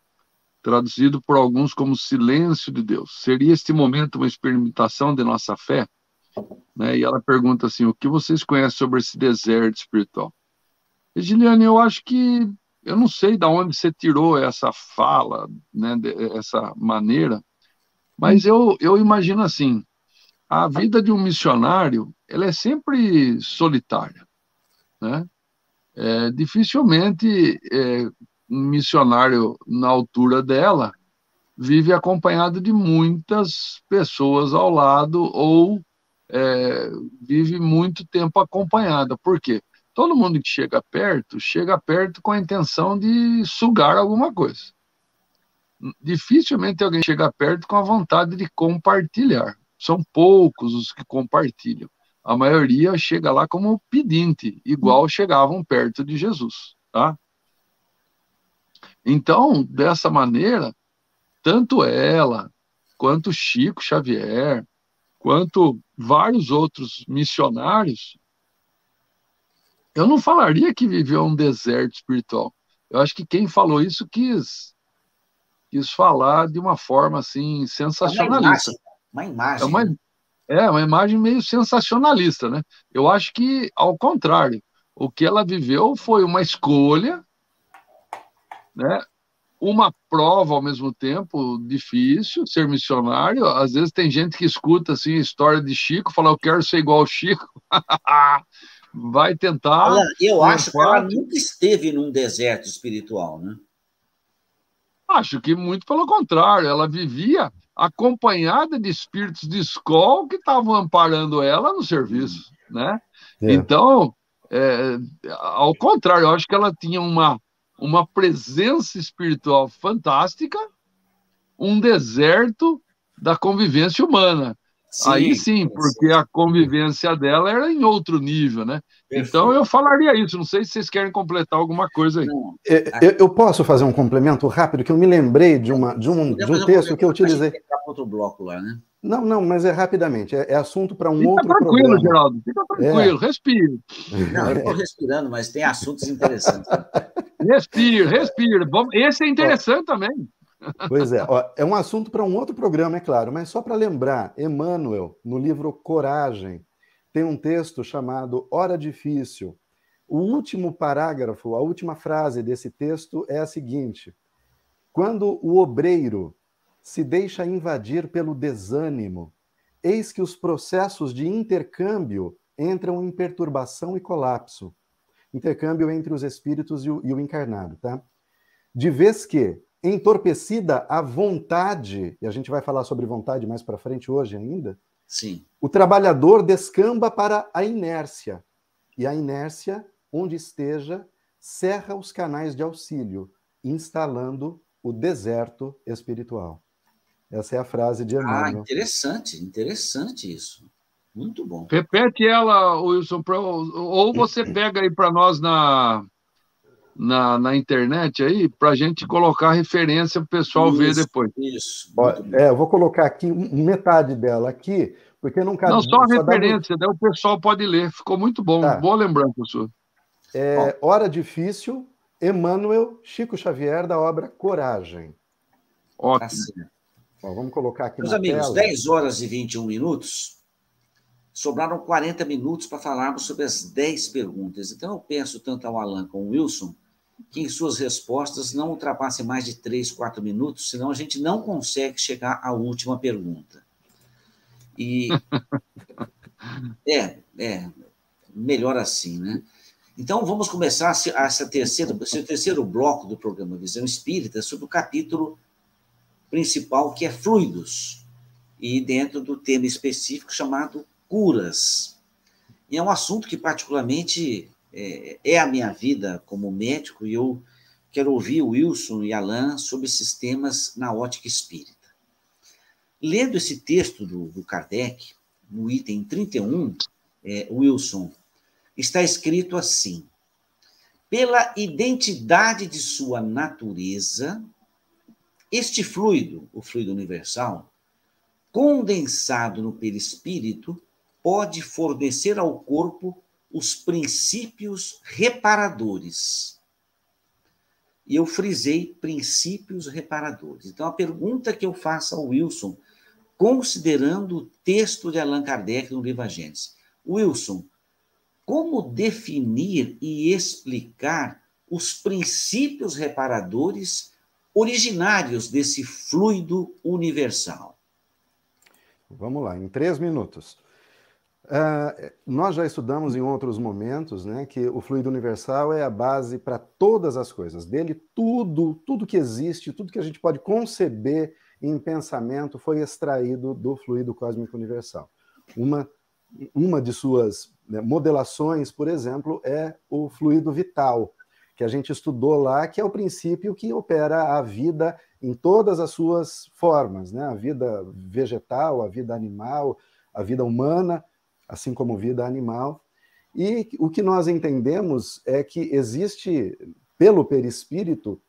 traduzido por alguns como silêncio de Deus. Seria este momento uma experimentação de nossa fé? Né? E ela pergunta assim: o que vocês conhecem sobre esse deserto espiritual? Regiliane, eu acho que eu não sei de onde você tirou essa fala, né, essa maneira, mas eu, eu imagino assim, a vida de um missionário, ela é sempre solitária, né? É, dificilmente é, um missionário na altura dela vive acompanhado de muitas pessoas ao lado ou é, vive muito tempo acompanhada. Por quê? Todo mundo que chega perto, chega perto com a intenção de sugar alguma coisa. Dificilmente alguém chega perto com a vontade de compartilhar. São poucos os que compartilham. A maioria chega lá como pedinte, igual chegavam perto de Jesus, tá? Então, dessa maneira, tanto ela, quanto Chico Xavier, quanto vários outros missionários eu não falaria que viveu um deserto espiritual. Eu acho que quem falou isso quis, quis falar de uma forma assim sensacionalista. Uma imagem. Uma imagem. É, uma, é uma imagem meio sensacionalista, né? Eu acho que ao contrário, o que ela viveu foi uma escolha, né? Uma prova ao mesmo tempo difícil, ser missionário. Às vezes tem gente que escuta assim a história de Chico, fala eu quero ser igual ao Chico. vai tentar. Alan, eu acho que ela nunca esteve num deserto espiritual, né? Acho que muito pelo contrário, ela vivia acompanhada de espíritos de escola que estavam amparando ela no serviço, né? É. Então, é, ao contrário, eu acho que ela tinha uma, uma presença espiritual fantástica, um deserto da convivência humana. Sim, Aí sim, porque a convivência dela era em outro nível, né? Perfeito. Então eu falaria isso. Não sei se vocês querem completar alguma coisa aí. Eu, eu, posso fazer um complemento rápido que eu me lembrei de uma de um, de um texto que eu utilizei. outro bloco lá, né? Não, não, mas é rapidamente. É, é assunto para um fica outro tranquilo, programa. Geraldo. Fica tranquilo, é. respire. Não, eu estou respirando, mas tem assuntos interessantes. Respire, respire. Esse é interessante ó, também. Pois é. Ó, é um assunto para um outro programa, é claro, mas só para lembrar, Emmanuel, no livro Coragem, tem um texto chamado Hora Difícil. O último parágrafo, a última frase desse texto é a seguinte: Quando o obreiro se deixa invadir pelo desânimo, eis que os processos de intercâmbio entram em perturbação e colapso. Intercâmbio entre os espíritos e o, e o encarnado, tá? De vez que, entorpecida a vontade, e a gente vai falar sobre vontade mais para frente hoje ainda, Sim. o trabalhador descamba para a inércia. E a inércia, onde esteja, cerra os canais de auxílio, instalando o deserto espiritual. Essa é a frase de ah, Emmanuel. Ah, interessante, interessante isso. Muito bom. Repete ela, Wilson, pra, ou você pega aí para nós na, na, na, internet aí, para a gente colocar referência para o pessoal isso, ver depois. Isso. é, eu vou colocar aqui metade dela aqui, porque não cabe. Não, só a referência, daí o pessoal pode ler. Ficou muito bom. Tá. Boa lembrança sua. É, Hora Difícil, Emmanuel Chico Xavier, da obra Coragem. Ótimo. Tá vamos colocar aqui Meus na amigos, tela. 10 horas e 21 minutos. Sobraram 40 minutos para falarmos sobre as 10 perguntas. Então, eu penso tanto ao Alan como ao Wilson que em suas respostas não ultrapassem mais de 3, 4 minutos, senão a gente não consegue chegar à última pergunta. E. é, é. Melhor assim, né? Então, vamos começar essa terceira, esse terceiro bloco do programa Visão Espírita sobre o capítulo principal, que é fluidos, e dentro do tema específico chamado curas. E é um assunto que, particularmente, é, é a minha vida como médico, e eu quero ouvir o Wilson e Alain sobre esses temas na ótica espírita. Lendo esse texto do, do Kardec, no item 31, é, Wilson, está escrito assim: pela identidade de sua natureza, este fluido, o fluido universal, condensado no perispírito, pode fornecer ao corpo os princípios reparadores. E eu frisei princípios reparadores. Então, a pergunta que eu faço ao Wilson, considerando o texto de Allan Kardec no livro A. Wilson, como definir e explicar os princípios reparadores originários desse fluido universal? Vamos lá, em três minutos. Uh, nós já estudamos em outros momentos né, que o fluido universal é a base para todas as coisas. Dele, tudo, tudo que existe, tudo que a gente pode conceber em pensamento foi extraído do fluido cósmico universal. Uma, uma de suas né, modelações, por exemplo, é o fluido vital, que a gente estudou lá, que é o princípio que opera a vida em todas as suas formas, né? A vida vegetal, a vida animal, a vida humana, assim como vida animal. E o que nós entendemos é que existe, pelo perispírito,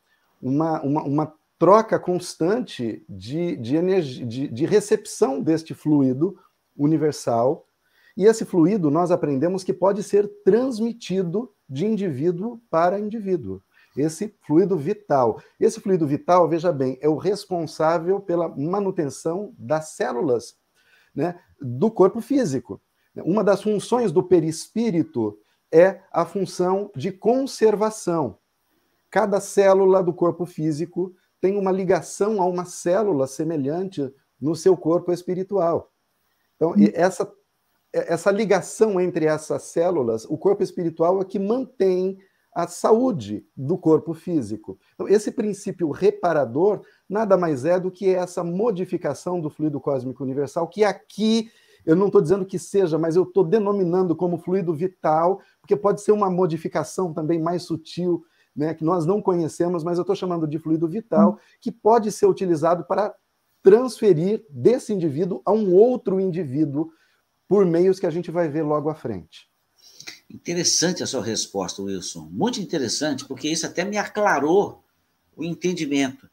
uma, uma, uma troca constante de, de, energia, de, de recepção deste fluido universal. E esse fluido nós aprendemos que pode ser transmitido de indivíduo para indivíduo. Esse fluido vital. Esse fluido vital, veja bem, é o responsável pela manutenção das células né, do corpo físico. Uma das funções do perispírito é a função de conservação. Cada célula do corpo físico tem uma ligação a uma célula semelhante no seu corpo espiritual. Então, essa essa ligação entre essas células, o corpo espiritual é que mantém a saúde do corpo físico. Então, esse princípio reparador nada mais é do que essa modificação do fluido cósmico universal, que aqui eu não estou dizendo que seja, mas eu estou denominando como fluido vital, porque pode ser uma modificação também mais sutil, né, que nós não conhecemos, mas eu estou chamando de fluido vital, que pode ser utilizado para transferir desse indivíduo a um outro indivíduo por meios que a gente vai ver logo à frente. Interessante a sua resposta, Wilson. Muito interessante, porque isso até me aclarou o entendimento.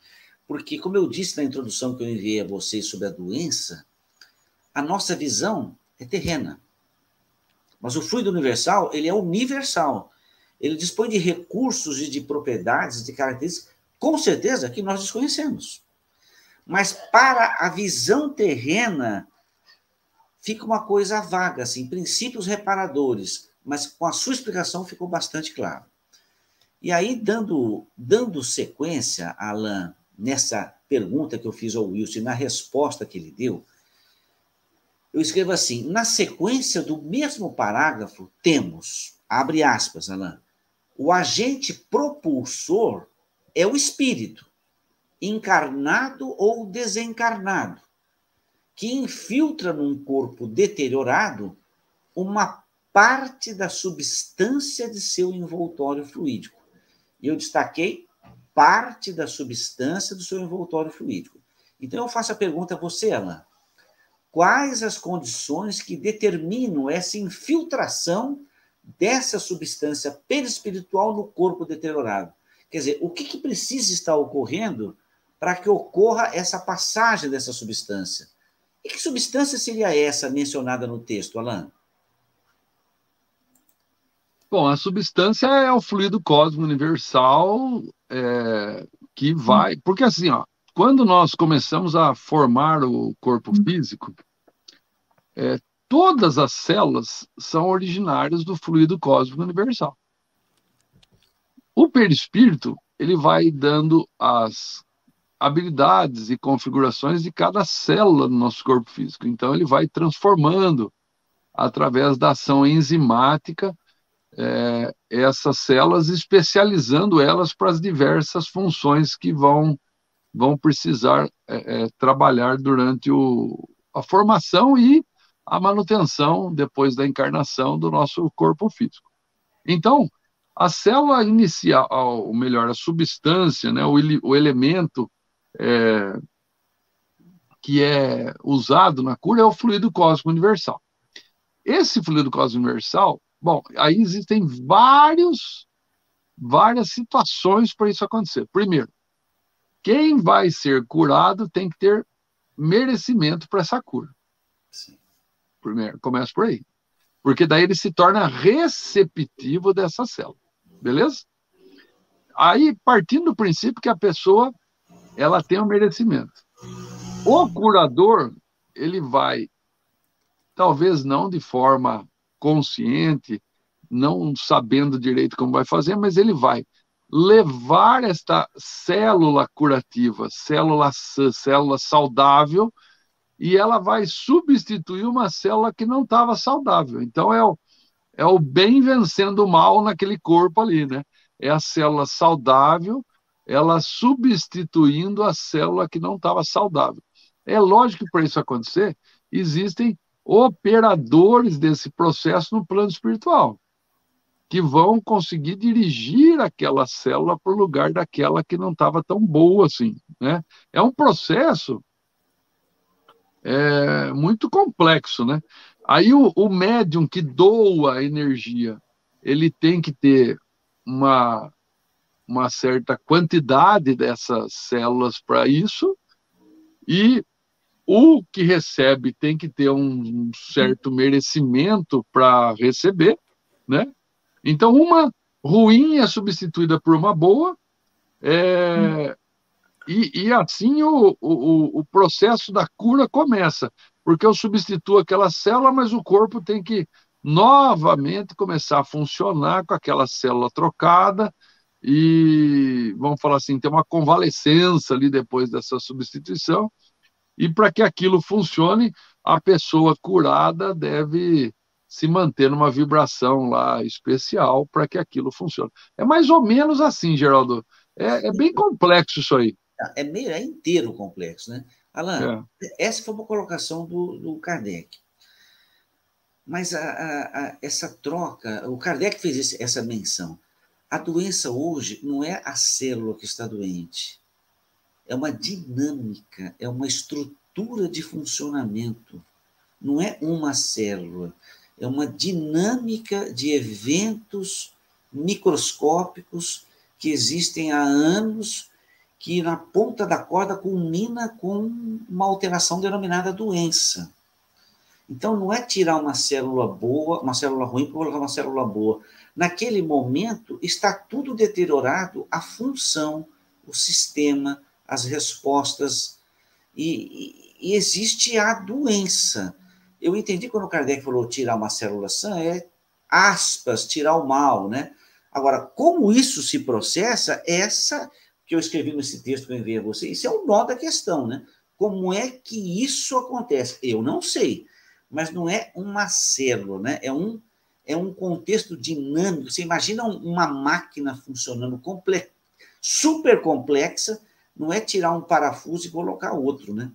Porque, como eu disse na introdução que eu enviei a vocês sobre a doença, a nossa visão é terrena. Mas o fluido universal, ele é universal. Ele dispõe de recursos e de propriedades, de características, com certeza, que nós desconhecemos. Mas para a visão terrena, fica uma coisa vaga, assim, princípios reparadores, mas com a sua explicação ficou bastante claro. E aí, dando, dando sequência, Alain, nessa pergunta que eu fiz ao Wilson na resposta que ele deu, eu escrevo assim: na sequência do mesmo parágrafo, temos, abre aspas, Alain, o agente propulsor é o espírito, encarnado ou desencarnado, que infiltra num corpo deteriorado uma parte da substância de seu envoltório fluídico. E eu destaquei parte da substância do seu envoltório fluídico. Então eu faço a pergunta a você, Alain. Quais as condições que determinam essa infiltração dessa substância perispiritual no corpo deteriorado? Quer dizer, o que, que precisa estar ocorrendo para que ocorra essa passagem dessa substância? E que substância seria essa mencionada no texto, Alain? Bom, a substância é o fluido cósmico universal é, que vai. Porque assim, ó, quando nós começamos a formar o corpo físico, é, todas as células são originárias do fluido cósmico universal. O perispírito ele vai dando as habilidades e configurações de cada célula do nosso corpo físico. Então, ele vai transformando, através da ação enzimática, é, essas células, especializando elas para as diversas funções que vão, vão precisar é, é, trabalhar durante o, a formação e a manutenção, depois da encarnação, do nosso corpo físico. Então, a célula inicial, ou melhor, a substância, né, o, o elemento é, que é usado na cura é o fluido cósmico universal. Esse fluido cósmico universal, bom, aí existem vários, várias situações para isso acontecer. Primeiro, quem vai ser curado tem que ter merecimento para essa cura. Sim. Primeiro, começa por aí. Porque daí ele se torna receptivo dessa célula. Beleza? Aí, partindo do princípio que a pessoa ela tem um merecimento. O curador, ele vai, talvez não de forma consciente, não sabendo direito como vai fazer, mas ele vai levar esta célula curativa, célula célula saudável, e ela vai substituir uma célula que não estava saudável. Então é o, é o bem vencendo o mal naquele corpo ali, né? É a célula saudável ela substituindo a célula que não estava saudável. É lógico que para isso acontecer, existem operadores desse processo no plano espiritual, que vão conseguir dirigir aquela célula para o lugar daquela que não estava tão boa assim. Né? É um processo é, muito complexo. Né? Aí o, o médium que doa a energia, ele tem que ter uma uma certa quantidade dessas células para isso, e o que recebe tem que ter um certo merecimento para receber, né? Então, uma ruim é substituída por uma boa, é, e, e, assim o, o, o processo da cura começa, porque eu substituo aquela célula, mas o corpo tem que novamente começar a funcionar com aquela célula trocada, e, vamos falar assim, ter uma convalescença ali depois dessa substituição. E para que aquilo funcione, a pessoa curada deve se manter numa vibração lá especial para que aquilo funcione. É mais ou menos assim, Geraldo. É, é bem complexo isso aí. É meio é inteiro complexo, né? Alan, é. essa foi uma colocação do, do Kardec. Mas a, a, a, essa troca, o Kardec fez esse, essa menção. A doença hoje não é a célula que está doente, é uma dinâmica, é uma estrutura de funcionamento. Não é uma célula, é uma dinâmica de eventos microscópicos que existem há anos, que na ponta da corda culmina com uma alteração denominada doença. Então, não é tirar uma célula boa, uma célula ruim para colocar uma célula boa. Naquele momento, está tudo deteriorado, a função, o sistema, as respostas, e, e, existe a doença. Eu entendi quando o Kardec falou tirar uma célula sã, é aspas, tirar o mal, né? Agora, como isso se processa, essa que eu escrevi nesse texto que eu enviei a você, isso é o nó da questão, né? Como é que isso acontece? Eu não sei, mas não é uma célula, né? É um, é um contexto dinâmico. Você imagina uma máquina funcionando comple super complexa, não é tirar um parafuso e colocar outro, né?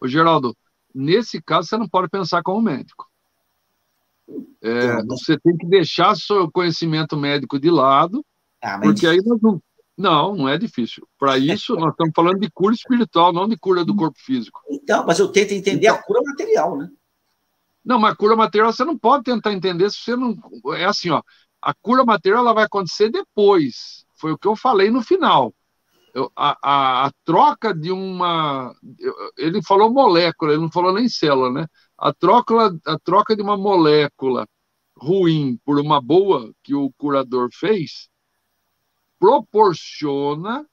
Ô, Geraldo, nesse caso você não pode pensar como médico. É, você tem que deixar seu conhecimento médico de lado, ah, porque aí nós não. Não, não é difícil. Para isso, nós estamos falando de cura espiritual, não de cura do corpo físico. Então, mas eu tento entender então, a cura material, né? Não, mas a cura material você não pode tentar entender se você não. É assim, ó. A cura material ela vai acontecer depois. Foi o que eu falei no final. A, a, a, troca de uma. Ele falou molécula, ele não falou nem célula, né? A troca, a troca de uma molécula ruim por uma boa que o curador fez proporciona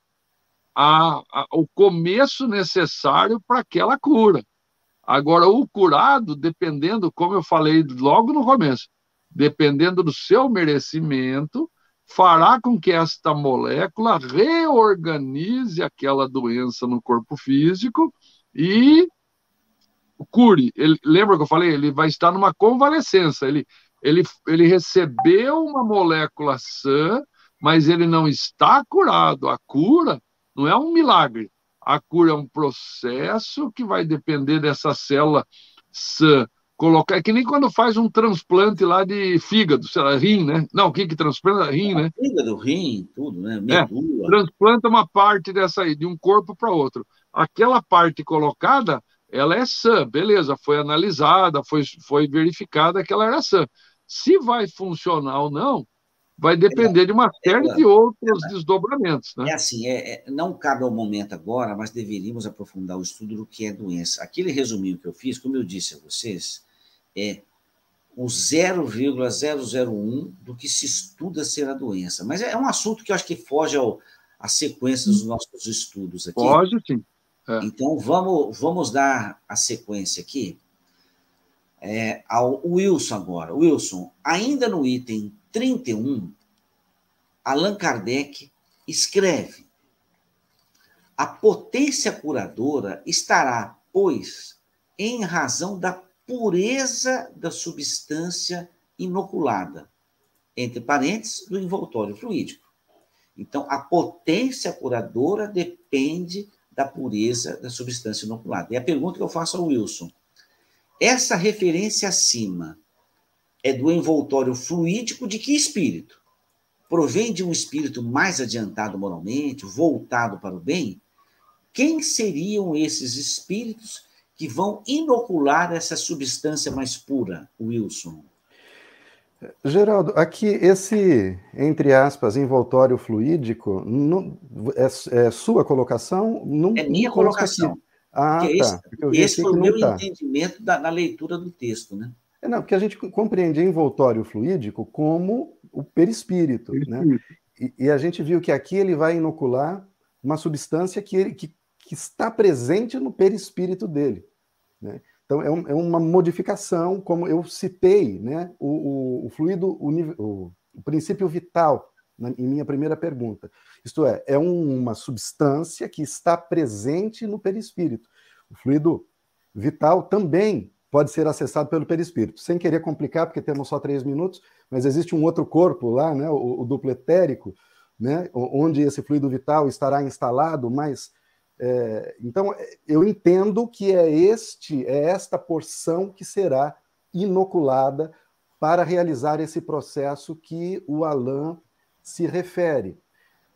a, a, o começo necessário para aquela cura. Agora, o curado, dependendo, como eu falei logo no começo, dependendo do seu merecimento, fará com que esta molécula reorganize aquela doença no corpo físico e cure. Ele, lembra que eu falei? Ele vai estar numa convalescença. Ele, ele, ele recebeu uma molécula sã, mas ele não está curado. A cura não é um milagre. A cura é um processo que vai depender dessa célula sã colocar. É que nem quando faz um transplante lá de fígado, sei lá, rim, né? Não, o que que transplanta? Rim, né? Fígado, rim, tudo, né? É, Medula. É, transplanta uma parte dessa aí, de um corpo para outro. Aquela parte colocada, ela é sã, beleza, foi analisada, foi, foi verificada que ela era sã. Se vai funcionar ou não, vai depender de uma série de outros desdobramentos. Né? É assim, é, é, não cabe ao momento agora, mas deveríamos aprofundar o estudo do que é doença. Aquele resuminho que eu fiz, como eu disse a vocês, é o 0,001 do que se estuda ser a doença. Mas é um assunto que eu acho que foge ao, à sequência dos nossos estudos aqui. Foge, sim. É. Então, vamos, vamos dar a sequência aqui é, ao Wilson agora. Wilson, ainda no item 31, Allan Kardec escreve: A potência curadora estará, pois, em razão da pureza da substância inoculada, entre parênteses, do envoltório fluídico. Então, a potência curadora depende da pureza da substância inoculada. E a pergunta que eu faço ao Wilson: essa referência acima é do envoltório fluídico de que espírito? Provém de um espírito mais adiantado moralmente, voltado para o bem? Quem seriam esses espíritos que vão inocular essa substância mais pura, Wilson? Geraldo, aqui esse, entre aspas, envoltório fluídico, não, é, é, sua colocação? Não, é minha colocação. Ah, tá. Esse, esse foi o meu tá. entendimento da, na leitura do texto, né? É, não, porque a gente compreende envoltório fluídico como o perispírito, né? E, e, a gente viu que aqui ele vai inocular uma substância que, ele, que que está presente no perispírito dele. Né? Então, é, um, é, uma modificação, como eu citei, né? o, o, o fluido, o, o, princípio vital, na, em minha primeira pergunta. Isto é, é um, uma substância que está presente no perispírito. O fluido vital também pode ser acessado pelo perispírito. Sem querer complicar, porque temos só três minutos, mas existe um outro corpo lá, né? o, o duplo etérico, né? onde esse fluido vital estará instalado, mas é, então, eu entendo que é este, é esta porção que será inoculada para realizar esse processo que o Alain se refere.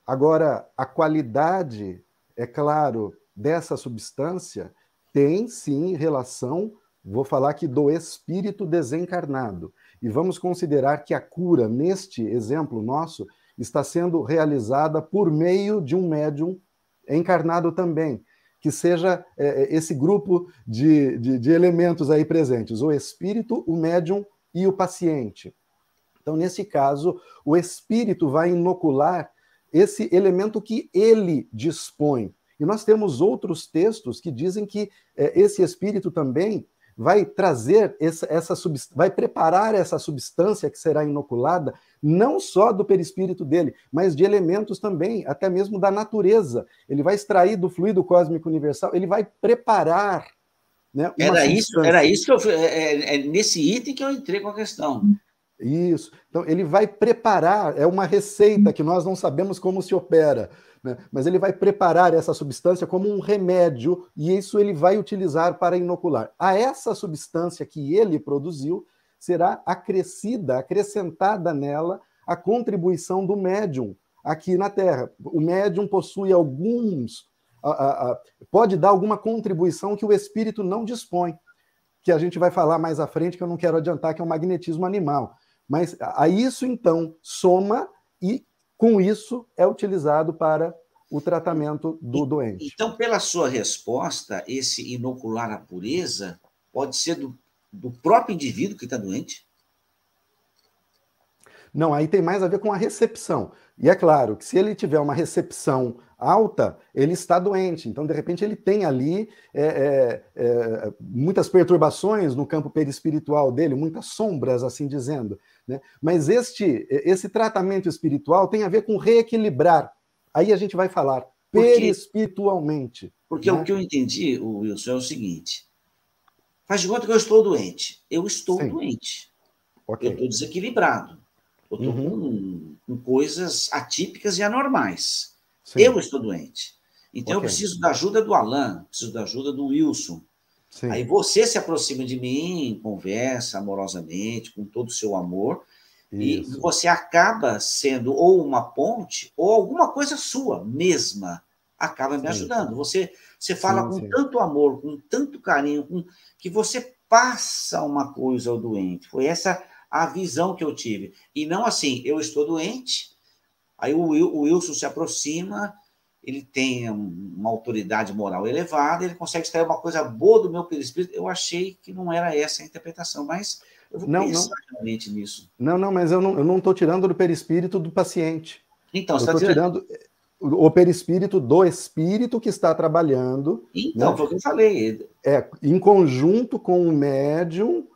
Agora, a qualidade, é claro, dessa substância tem sim relação, vou falar aqui do espírito desencarnado. E vamos considerar que a cura, neste exemplo nosso, está sendo realizada por meio de um médium encarnado também. que seja é, é, esse grupo de, de, de elementos aí presentes: o espírito, o médium e o paciente. Então, nesse caso, o espírito vai inocular esse elemento que ele dispõe. E nós temos outros textos que dizem que é, esse espírito também vai trazer essa, essa vai preparar essa substância que será inoculada, não só do perispírito dele, mas de elementos também, até mesmo da natureza. Ele vai extrair do fluido cósmico universal, ele vai preparar. Né, era, isso, era isso que eu. É, é, é, nesse item que eu entrei com a questão. Isso. Então, ele vai preparar, é uma receita que nós não sabemos como se opera, né? mas ele vai preparar essa substância como um remédio e isso ele vai utilizar para inocular. A essa substância que ele produziu será acrescida, acrescentada nela a contribuição do médium aqui na Terra. O médium possui alguns, a, a, a, pode dar alguma contribuição que o espírito não dispõe, que a gente vai falar mais à frente, que eu não quero adiantar, que é o magnetismo animal. Mas a isso, então, soma e, com isso, é utilizado para o tratamento do doente. Então, pela sua resposta, esse inocular a pureza pode ser do, do próprio indivíduo que está doente? Não, aí tem mais a ver com a recepção. E é claro que se ele tiver uma recepção alta, ele está doente. Então, de repente, ele tem ali é, é, é, muitas perturbações no campo perispiritual dele, muitas sombras, assim dizendo. Né? Mas este, esse tratamento espiritual tem a ver com reequilibrar. Aí a gente vai falar porque, perispiritualmente. Porque né? o que eu entendi, Wilson, é o seguinte: faz de conta que eu estou doente. Eu estou Sim. doente. Okay. Eu estou desequilibrado. Eu estou uhum. com, com, coisas atípicas e anormais. Sim. Eu estou doente. Então okay. eu preciso da ajuda do Alan, preciso da ajuda do Wilson. Sim. Aí você se aproxima de mim, conversa amorosamente, com todo o seu amor, Isso. e você acaba sendo ou uma ponte, ou alguma coisa sua mesma acaba me ajudando. Você, você fala sim, com sim. tanto amor, com tanto carinho, com, que você passa uma coisa ao doente. Foi essa a visão que eu tive. E não assim, eu estou doente, aí o, o Wilson se aproxima, ele tem uma autoridade moral elevada, ele consegue extrair uma coisa boa do meu perispírito. Eu achei que não era essa a interpretação, mas eu vou não, pensar não. realmente nisso. Não, não, mas eu não estou tirando do perispírito do paciente. Então, você está tirando o perispírito do espírito que está trabalhando. Então, né? foi o que eu falei. É, em conjunto com o médium.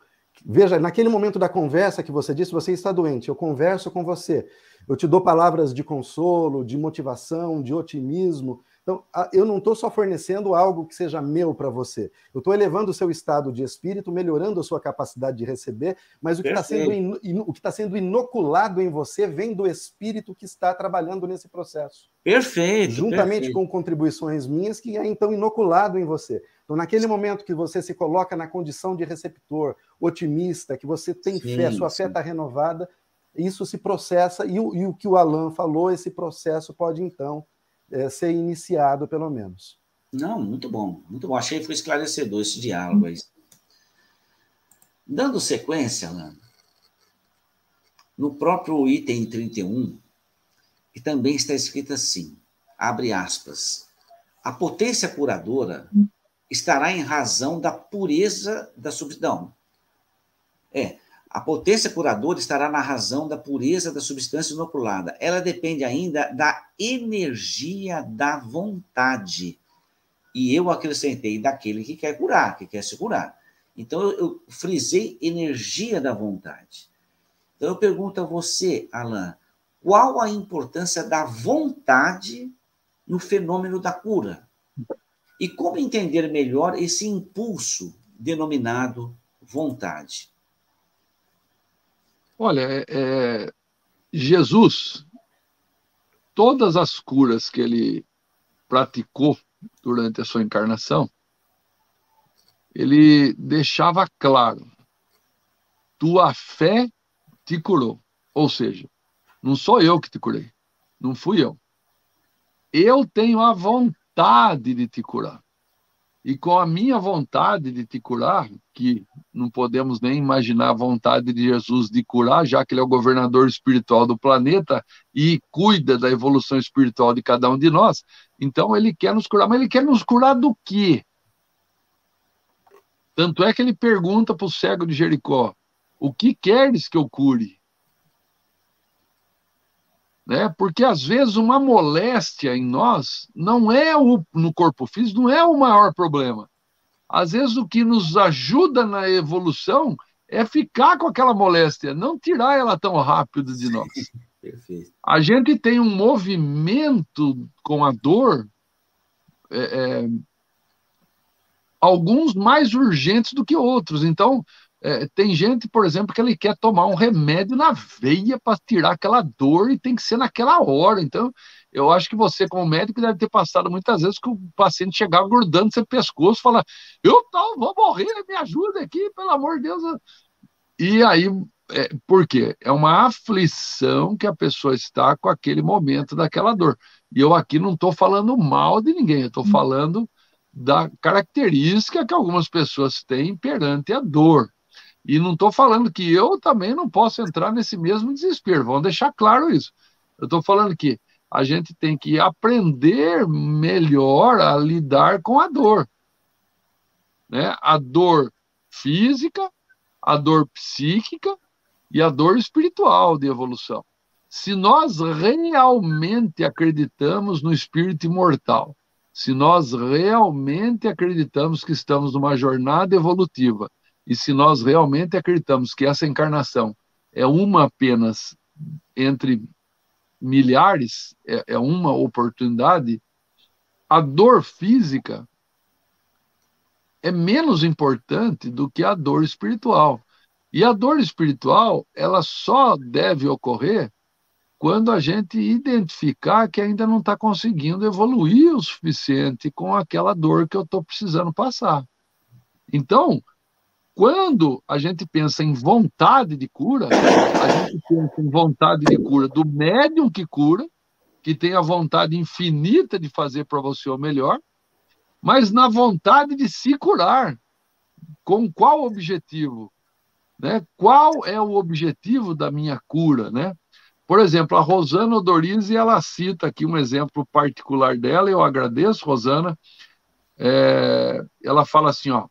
Veja, naquele momento da conversa que você disse, você está doente, eu converso com você. Eu te dou palavras de consolo, de motivação, de otimismo. Então, eu não estou só fornecendo algo que seja meu para você. Eu estou elevando o seu estado de espírito, melhorando a sua capacidade de receber, mas o que está sendo, o que está sendo inoculado em você vem do espírito que está trabalhando nesse processo. Perfeito. Juntamente perfeito. com contribuições minhas, que é então inoculado em você. Então, naquele momento que você se coloca na condição de receptor, otimista, que você tem sim, fé, sua sim. fé está renovada, isso se processa, e o, e o que o Alan falou, esse processo pode então é, ser iniciado, pelo menos. Não, muito bom, muito bom. Achei que foi esclarecedor esse diálogo aí. Dando sequência, Alan, no próprio item 31, que também está escrito assim, abre aspas, a potência curadora estará em razão da pureza da substância. É, a potência curadora estará na razão da pureza da substância inoculada. Ela depende ainda da energia da vontade. E eu acrescentei daquele que quer curar, que quer se curar. Então eu, frisei energia da vontade. Então eu pergunto a você, Alain, qual a importância da vontade no fenômeno da cura? E como entender melhor esse impulso denominado vontade? Olha, é, é, Jesus, todas as curas que ele praticou durante a sua encarnação, ele deixava claro: tua fé te curou. Ou seja, não sou eu que te curei, não fui eu. Eu tenho a vontade de te curar. E com a minha vontade de te curar, que não podemos nem imaginar a vontade de Jesus de curar, já que ele é o governador espiritual do planeta e cuida da evolução espiritual de cada um de nós, Então ele quer nos curar, mas ele quer nos curar do quê? Tanto é que ele pergunta para o cego de Jericó: O que queres que eu cure? Né? Porque às vezes uma moléstia em nós não é o no corpo físico, não é o maior problema. Às vezes o que nos ajuda na evolução é ficar com aquela moléstia, não tirar ela tão rápido de nós. Perfeito. A gente tem um movimento com a dor, é, é, alguns mais urgentes do que outros. Então, é, tem gente, por exemplo, que ele quer tomar um remédio na veia para tirar aquela dor e tem que ser naquela hora. Então, eu acho que você, como médico, deve ter passado muitas vezes que o paciente chegar grudando seu pescoço, falar: Eu tô, vou morrer, me ajuda aqui, pelo amor de Deus. E aí é, por quê? É uma aflição que a pessoa está com aquele momento daquela dor. E eu aqui não estou falando mal de ninguém, eu estou hum. falando da característica que algumas pessoas têm perante a dor. E não estou falando que eu também não posso entrar nesse mesmo desespero, vamos deixar claro isso. Eu estou falando que a gente tem que aprender melhor a lidar com a dor. Né? A dor física, a dor psíquica e a dor espiritual de evolução. Se nós realmente acreditamos no espírito imortal, se nós realmente acreditamos que estamos numa jornada evolutiva, e se nós realmente acreditamos que essa encarnação é uma apenas entre milhares, é, é uma oportunidade, a dor física é menos importante do que a dor espiritual. E a dor espiritual, ela só deve ocorrer quando a gente identificar que ainda não está conseguindo evoluir o suficiente com aquela dor que eu estou precisando passar. Então, quando a gente pensa em vontade de cura, a gente pensa em vontade de cura do médium que cura, que tem a vontade infinita de fazer para você o melhor, mas na vontade de se curar. Com qual objetivo? Né? Qual é o objetivo da minha cura? Né? Por exemplo, a Rosana Odorizzi, ela cita aqui um exemplo particular dela, eu agradeço, Rosana. É, ela fala assim, ó,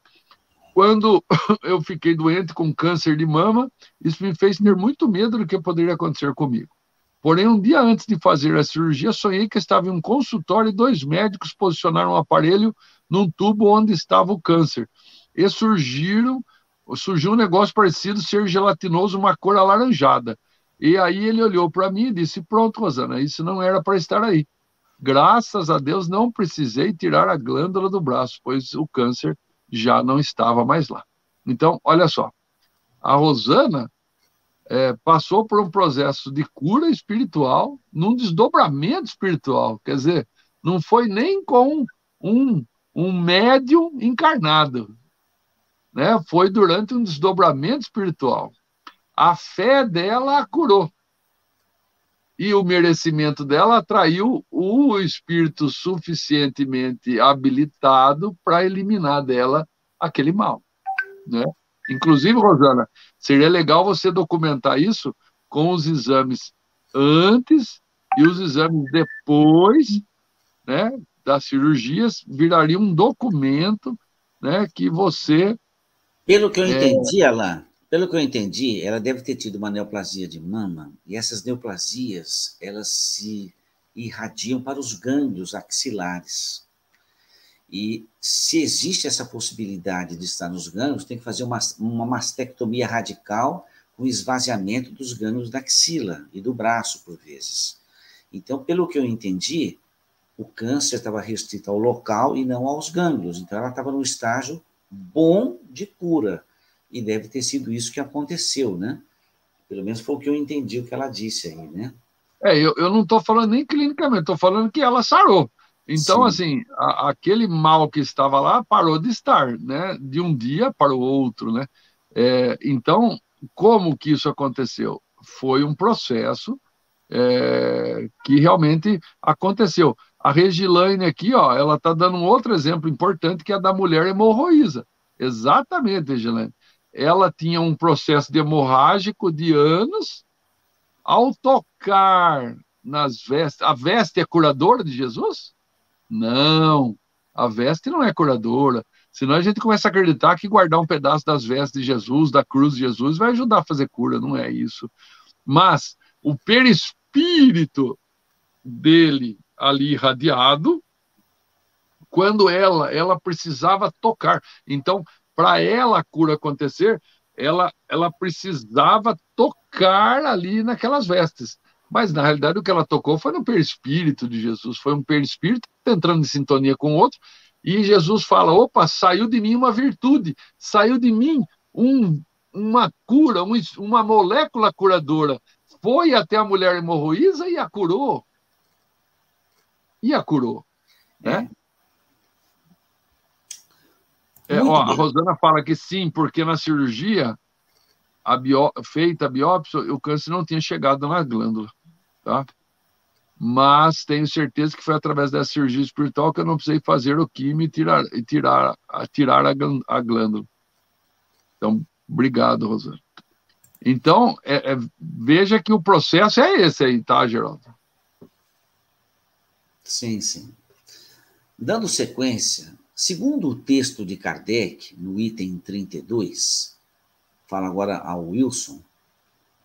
quando eu fiquei doente com câncer de mama, isso me fez ter muito medo do que poderia acontecer comigo. Porém, um dia antes de fazer a cirurgia, sonhei que estava em um consultório e dois médicos posicionaram um aparelho num tubo onde estava o câncer. E surgiram surgiu um negócio parecido ser gelatinoso, uma cor alaranjada. E aí ele olhou para mim e disse: Pronto, Rosana, isso não era para estar aí. Graças a Deus não precisei tirar a glândula do braço, pois o câncer já não estava mais lá. Então, olha só, a Rosana é, passou por um processo de cura espiritual, num desdobramento espiritual. Quer dizer, não foi nem com um, um médium encarnado, né, foi durante um desdobramento espiritual. A fé dela a curou. E o merecimento dela atraiu o espírito suficientemente habilitado para eliminar dela aquele mal. Né? Inclusive, Rosana, seria legal você documentar isso com os exames antes e os exames depois né, das cirurgias, viraria um documento né, que você pelo que eu é. entendi. Alain, pelo que eu entendi, ela deve ter tido uma neoplasia de mama, e essas neoplasias, elas se irradiam para os gânglios axilares. E se existe essa possibilidade de estar nos gânglios, tem que fazer uma, uma mastectomia radical com esvaziamento dos gânglios da axila e do braço, por vezes. Então, pelo que eu entendi, o câncer estava restrito ao local e não aos gânglios. Então, ela estava no estágio bom de cura. E deve ter sido isso que aconteceu, né? Pelo menos foi o que eu entendi o que ela disse aí, né? É, eu, eu não estou falando nem clinicamente, estou falando que ela sarou. Então, Sim. assim, a, aquele mal que estava lá parou de estar, né? De um dia para o outro, né? É, então, como que isso aconteceu? Foi um processo é, que realmente aconteceu. A Regilane aqui, ó, ela está dando um outro exemplo importante que é a da mulher hemorroísa. Exatamente, Regilane. Ela tinha um processo hemorrágico de anos. Ao tocar nas vestes, a veste é curadora de Jesus? Não, a veste não é curadora. Senão a gente começa a acreditar que guardar um pedaço das vestes de Jesus, da cruz de Jesus, vai ajudar a fazer cura. Não é isso. Mas o perispírito dele ali irradiado, quando ela, ela precisava tocar. Então, para ela a cura acontecer, ela, ela precisava tocar ali naquelas vestes. Mas, na realidade, o que ela tocou foi no perispírito de Jesus, foi um perispírito entrando em sintonia com o outro, e Jesus fala: opa, saiu de mim uma virtude, saiu de mim um, uma cura, um, uma molécula curadora. Foi até a mulher hemorroísa e a curou. E a curou. Né? É, ó, a Rosana fala que sim, porque na cirurgia a bió... feita a biópsia, o câncer não tinha chegado na glândula, tá? Mas tenho certeza que foi através dessa cirurgia espiritual que eu não precisei fazer o químio e tirar, e tirar, tirar a, a glândula. Então, obrigado, Rosana. Então, é, é, veja que o processo é esse aí, tá, Geraldo? Sim, sim. Dando sequência, Segundo o texto de Kardec, no item 32, fala agora ao Wilson,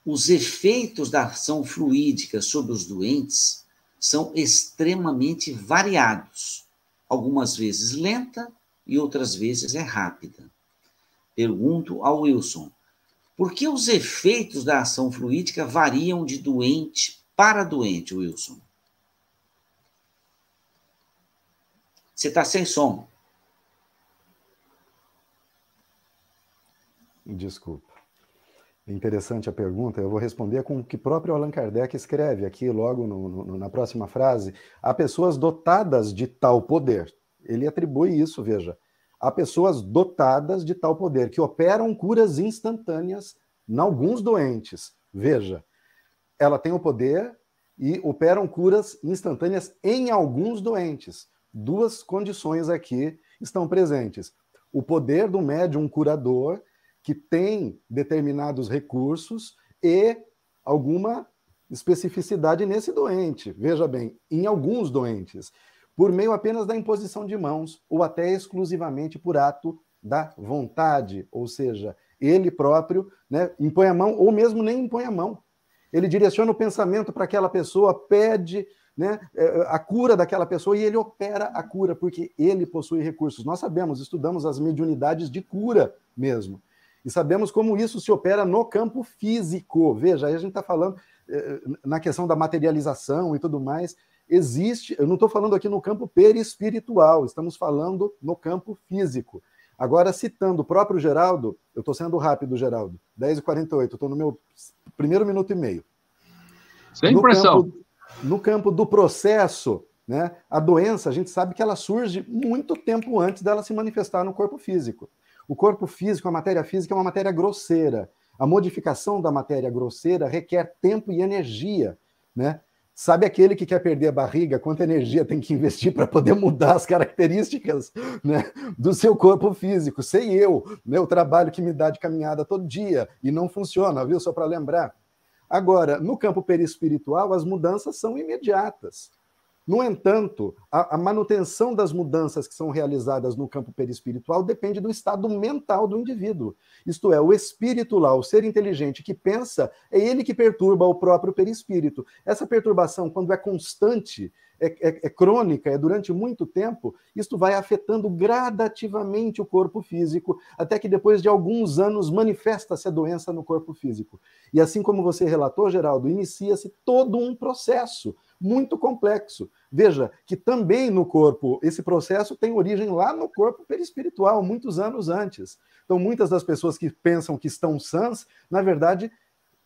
os efeitos da ação fluídica sobre os doentes são extremamente variados, algumas vezes lenta e outras vezes é rápida. Pergunto ao Wilson, por que os efeitos da ação fluídica variam de doente para doente, Wilson? Você está sem som. Desculpa. Interessante a pergunta, eu vou responder com o que próprio Allan Kardec escreve aqui, logo no, no, na próxima frase. Há pessoas dotadas de tal poder. Ele atribui isso, veja. Há pessoas dotadas de tal poder, que operam curas instantâneas em alguns doentes. Veja, ela tem o poder e operam curas instantâneas em alguns doentes. Duas condições aqui estão presentes. O poder do médium curador que tem determinados recursos e alguma especificidade nesse doente. Veja bem, em alguns doentes, por meio apenas da imposição de mãos ou até exclusivamente por ato da vontade, ou seja, ele próprio né, impõe a mão ou mesmo nem impõe a mão. Ele direciona o pensamento para aquela pessoa, pede né, é, a cura daquela pessoa e ele opera a cura, porque ele possui recursos. Nós sabemos, estudamos as mediunidades de cura mesmo. E sabemos como isso se opera no campo físico. Veja, aí a gente está falando eh, na questão da materialização e tudo mais. Existe, eu não estou falando aqui no campo perispiritual, estamos falando no campo físico. Agora, citando o próprio Geraldo, eu estou sendo rápido, Geraldo, 10h48, estou no meu primeiro minuto e meio. Sem no pressão. Campo, no campo do processo, né, a doença, a gente sabe que ela surge muito tempo antes dela se manifestar no corpo físico. O corpo físico, a matéria física é uma matéria grosseira. A modificação da matéria grosseira requer tempo e energia, né? Sabe aquele que quer perder a barriga, quanta energia tem que investir para poder mudar as características né, do seu corpo físico? Sei eu, meu trabalho que me dá de caminhada todo dia e não funciona, viu? Só para lembrar. Agora, no campo perispiritual, as mudanças são imediatas. No entanto, a, a, manutenção das mudanças que são realizadas no campo perispiritual depende do estado mental do indivíduo. Isto é, o espírito lá, o ser inteligente que pensa, é ele que perturba o próprio perispírito. Essa perturbação, quando é constante, é, é, é crônica, é durante muito tempo, isto vai afetando gradativamente o corpo físico, até que depois de alguns anos manifesta-se a doença no corpo físico. E assim como você relatou, Geraldo, inicia-se todo um processo muito complexo. Veja que também no corpo, esse processo tem origem lá no corpo perispiritual, muitos anos antes. Então, muitas das pessoas que pensam que estão sãs, na verdade,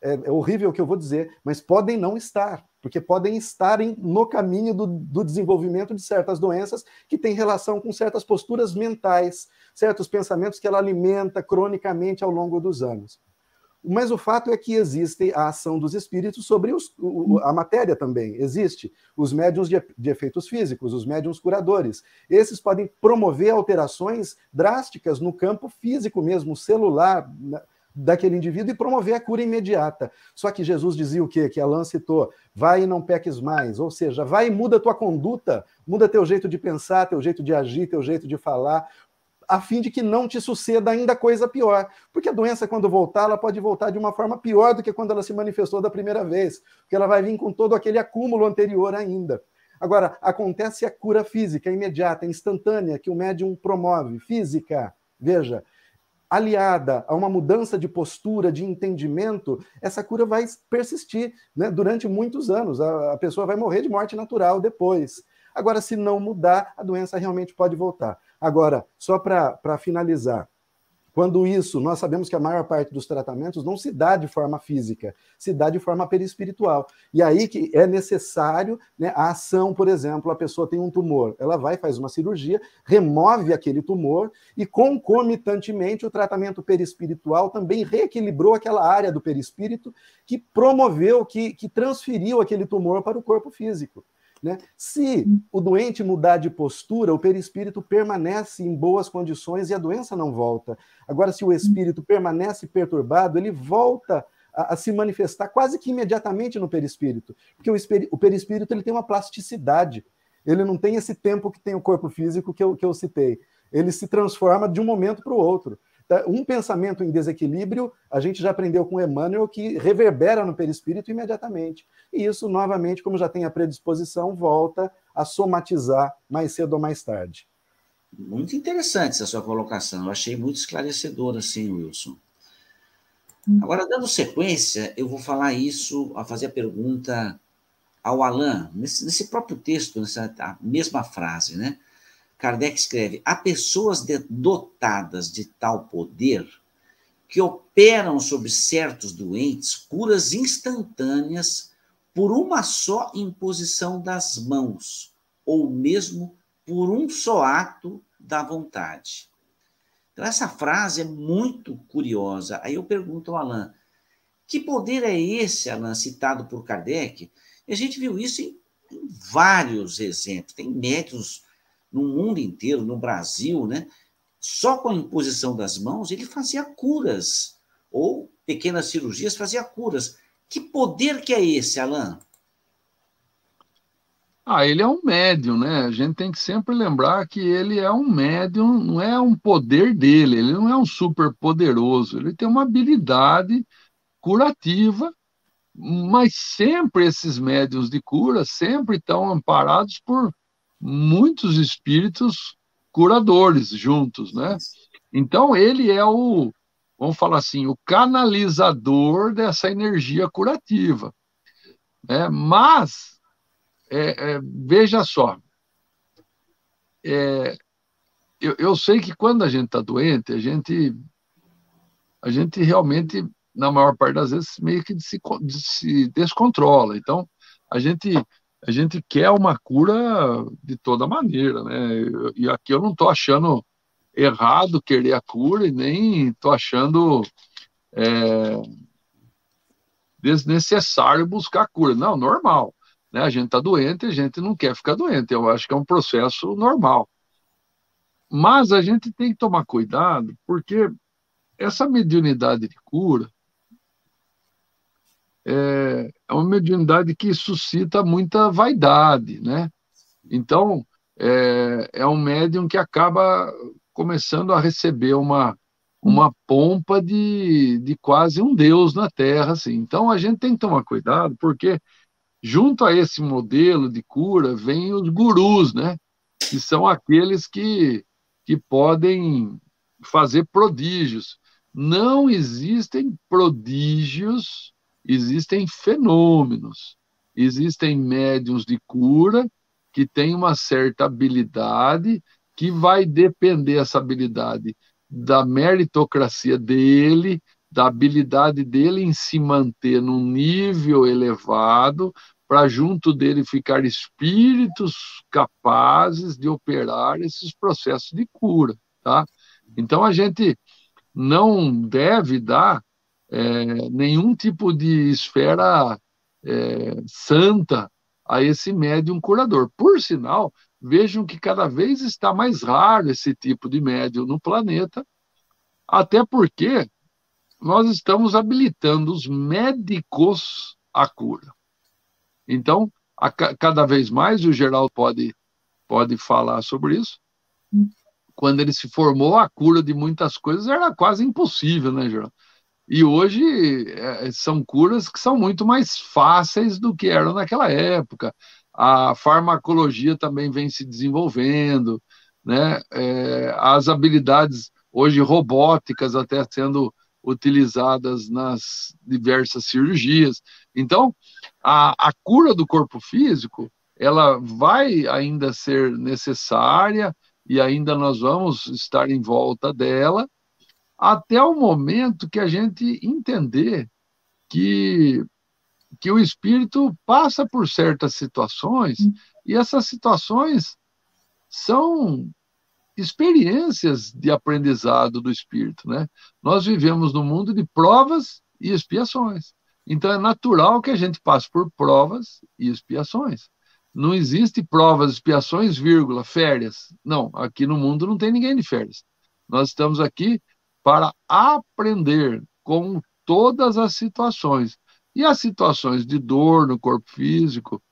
é, é horrível o que eu vou dizer, mas podem não estar, porque podem estar em, no caminho do, do desenvolvimento de certas doenças que têm relação com certas posturas mentais, certos pensamentos que ela alimenta cronicamente ao longo dos anos. Mas o fato é que existe a ação dos espíritos sobre os, o, a matéria também. Existe os médiums de, de, efeitos físicos, os médiums curadores. Esses podem promover alterações drásticas no campo físico mesmo, celular, na, daquele indivíduo e promover a cura imediata. Só que Jesus dizia o quê? Que Alain citou: vai e não peques mais. Ou seja, vai e muda tua conduta, muda teu jeito de pensar, teu jeito de agir, teu jeito de falar, a fim de que não te suceda ainda coisa pior. Porque a doença, quando voltar, ela pode voltar de uma forma pior do que quando ela se manifestou da primeira vez, porque ela vai vir com todo aquele acúmulo anterior ainda. Agora, acontece a cura física, imediata, instantânea, que o médium promove, física. Veja, aliada a uma mudança de postura, de entendimento, essa cura vai persistir né, durante muitos anos. A, a pessoa vai morrer de morte natural depois. Agora, se não mudar, a doença realmente pode voltar. Agora, só para finalizar, quando isso, nós sabemos que a maior parte dos tratamentos não se dá de forma física, se dá de forma perispiritual. E aí que é necessário né, a ação, por exemplo, a pessoa tem um tumor, ela vai, faz uma cirurgia, remove aquele tumor e, concomitantemente, o tratamento perispiritual também reequilibrou aquela área do perispírito que promoveu, que, que transferiu aquele tumor para o corpo físico. Né? Se o doente mudar de postura, o perispírito permanece em boas condições e a doença não volta. Agora, se o espírito permanece perturbado, ele volta a, a se manifestar quase que imediatamente no perispírito, porque o, o perispírito ele tem uma plasticidade. Ele não tem esse tempo que tem o corpo físico que eu, que eu citei. Ele se transforma de um momento para o outro. Tá, um pensamento em desequilíbrio, a gente já aprendeu com Emmanuel que reverbera no perispírito imediatamente. E isso, novamente, como já tem a predisposição, volta a somatizar mais cedo ou mais tarde. Muito interessante essa sua colocação. Eu achei muito esclarecedora, sim, Wilson. Hum. Agora, dando sequência, eu vou falar isso, a fazer a pergunta ao Alain, nesse, nesse próprio texto, nessa mesma frase, né? Kardec escreve: há pessoas dotadas de tal poder que operam sobre certos doentes curas instantâneas por uma só imposição das mãos, ou mesmo por um só ato da vontade. Então, essa frase é muito curiosa. Aí eu pergunto ao Alain: que poder é esse, Alain, citado por Kardec? E a gente viu isso em, em vários exemplos. Tem médios no mundo inteiro, no Brasil, né? Só com a imposição das mãos ele fazia curas, ou pequenas cirurgias fazia curas. Que poder que é esse, Alain? Ah, ele é um médium, né? A gente tem que sempre lembrar que ele é um médium, não é um poder dele, ele não é um super poderoso, ele tem uma habilidade curativa, mas sempre esses médiums de cura sempre estão amparados por muitos espíritos curadores juntos, né? Então ele é o, vamos falar assim, o canalizador dessa energia curativa. Né? Mas é, é, veja só, é, eu, eu, sei que quando a gente está doente, a gente, a gente realmente, na maior parte das vezes, meio que se, se descontrola. Então, a gente a gente quer uma cura de toda maneira, né? E aqui eu não estou achando errado querer a cura e nem estou achando é, desnecessário buscar a cura. Não, normal. Né? A gente está doente a gente não quer ficar doente. Eu acho que é um processo normal. Mas a gente tem que tomar cuidado, porque essa mediunidade de cura, é, é uma mediunidade que suscita muita vaidade, né? Então, é, é um médium que acaba começando a receber uma, uma pompa de, de quase um deus na Terra, assim. Então, a gente tem que tomar cuidado, porque junto a esse modelo de cura vem os gurus, né? Que são aqueles que, que podem fazer prodígios. Não existem prodígios existem fenômenos, existem médiums de cura que têm uma certa habilidade que vai depender essa habilidade da meritocracia dele, da habilidade dele em se manter num nível elevado, para junto dele ficar espíritos capazes de operar esses processos de cura, tá? Então a gente não deve dar é, nenhum tipo de esfera é, santa a esse médium curador. Por sinal, vejam que cada vez está mais raro esse tipo de médium no planeta, até porque nós estamos habilitando os médicos à cura. Então, a, cada vez mais, o Geraldo pode, pode falar sobre isso, quando ele se formou, a cura de muitas coisas era quase impossível, né, Geraldo? E hoje é, são curas que são muito mais fáceis do que eram naquela época. A farmacologia também vem se desenvolvendo, né? É, as habilidades hoje robóticas até sendo utilizadas nas diversas cirurgias. Então, a, a cura do corpo físico, ela vai ainda ser necessária e ainda nós vamos estar em volta dela até o momento que a gente entender que que o espírito passa por certas situações e essas situações são experiências de aprendizado do espírito, né? Nós vivemos num mundo de provas e expiações. Então é natural que a gente passe por provas e expiações. Não existe provas, expiações, vírgula, férias. Não, aqui no mundo não tem ninguém de férias. Nós estamos aqui para aprender com todas as situações. E as situações de dor no corpo físico,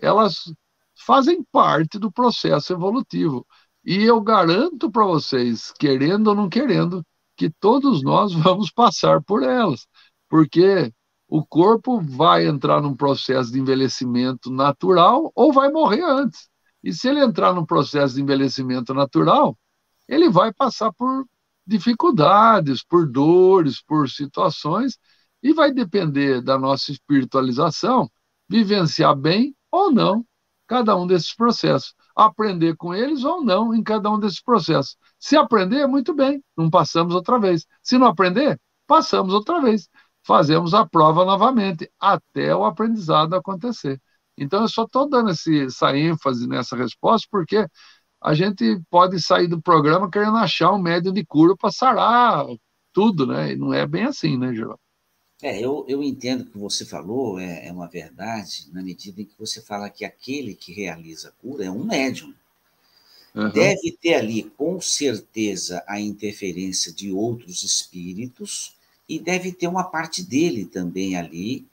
elas fazem parte do processo evolutivo. E eu garanto para vocês, querendo ou não querendo, que todos nós vamos passar por elas, porque o corpo vai entrar num processo de envelhecimento natural ou vai morrer antes. E se ele entrar num processo de envelhecimento natural, ele vai passar por dificuldades, por dores, por situações, e vai depender da nossa espiritualização vivenciar bem ou não cada um desses processos aprender com eles ou não em cada um desses processos. Se aprender, muito bem, não passamos outra vez. Se não aprender, passamos outra vez. Fazemos a prova novamente, até o aprendizado acontecer. Então, eu só estou dando esse, essa ênfase nessa resposta, porque a gente pode sair do programa querendo achar um médium de cura para sarar tudo, né? E não é bem assim, né, Geraldo? É, eu, eu entendo que você falou, é, é, uma verdade, na medida em que você fala que aquele que realiza a cura é um médium. Uhum. Deve ter ali, com certeza, a interferência de outros espíritos e deve ter uma parte dele também ali,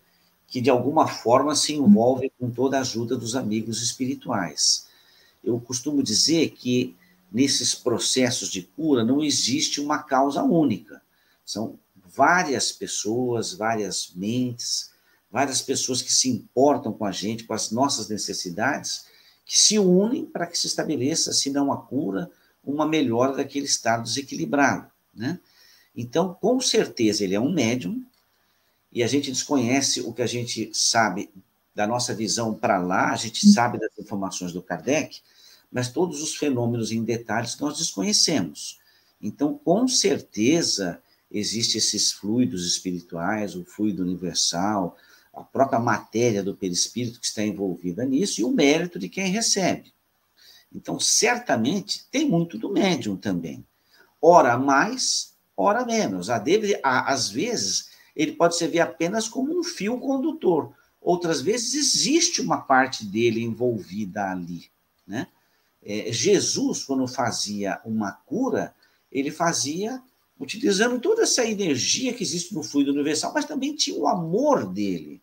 que de alguma forma se envolve com toda a ajuda dos amigos espirituais. Eu costumo dizer que nesses processos de cura não existe uma causa única. São várias pessoas, várias mentes, várias pessoas que se importam com a gente, com as nossas necessidades, que se unem para que se estabeleça, se não a cura, uma melhora daquele estado desequilibrado, né? Então, com certeza, ele é um médium, e a gente desconhece o que a gente sabe da nossa visão para lá, a gente sabe das informações do Kardec, mas todos os fenômenos em detalhes nós desconhecemos. Então, com certeza, existem esses fluidos espirituais, o fluido universal, a própria matéria do perispírito que está envolvida nisso e o mérito de quem recebe. Então, certamente, tem muito do médium também. Ora mais, ora menos. A dele, a, às vezes, ele pode servir apenas como um fio condutor. Outras vezes, existe uma parte dele envolvida ali. Né? É, Jesus, quando fazia uma cura, ele fazia utilizando toda essa energia que existe no fluido universal, mas também tinha o amor dele.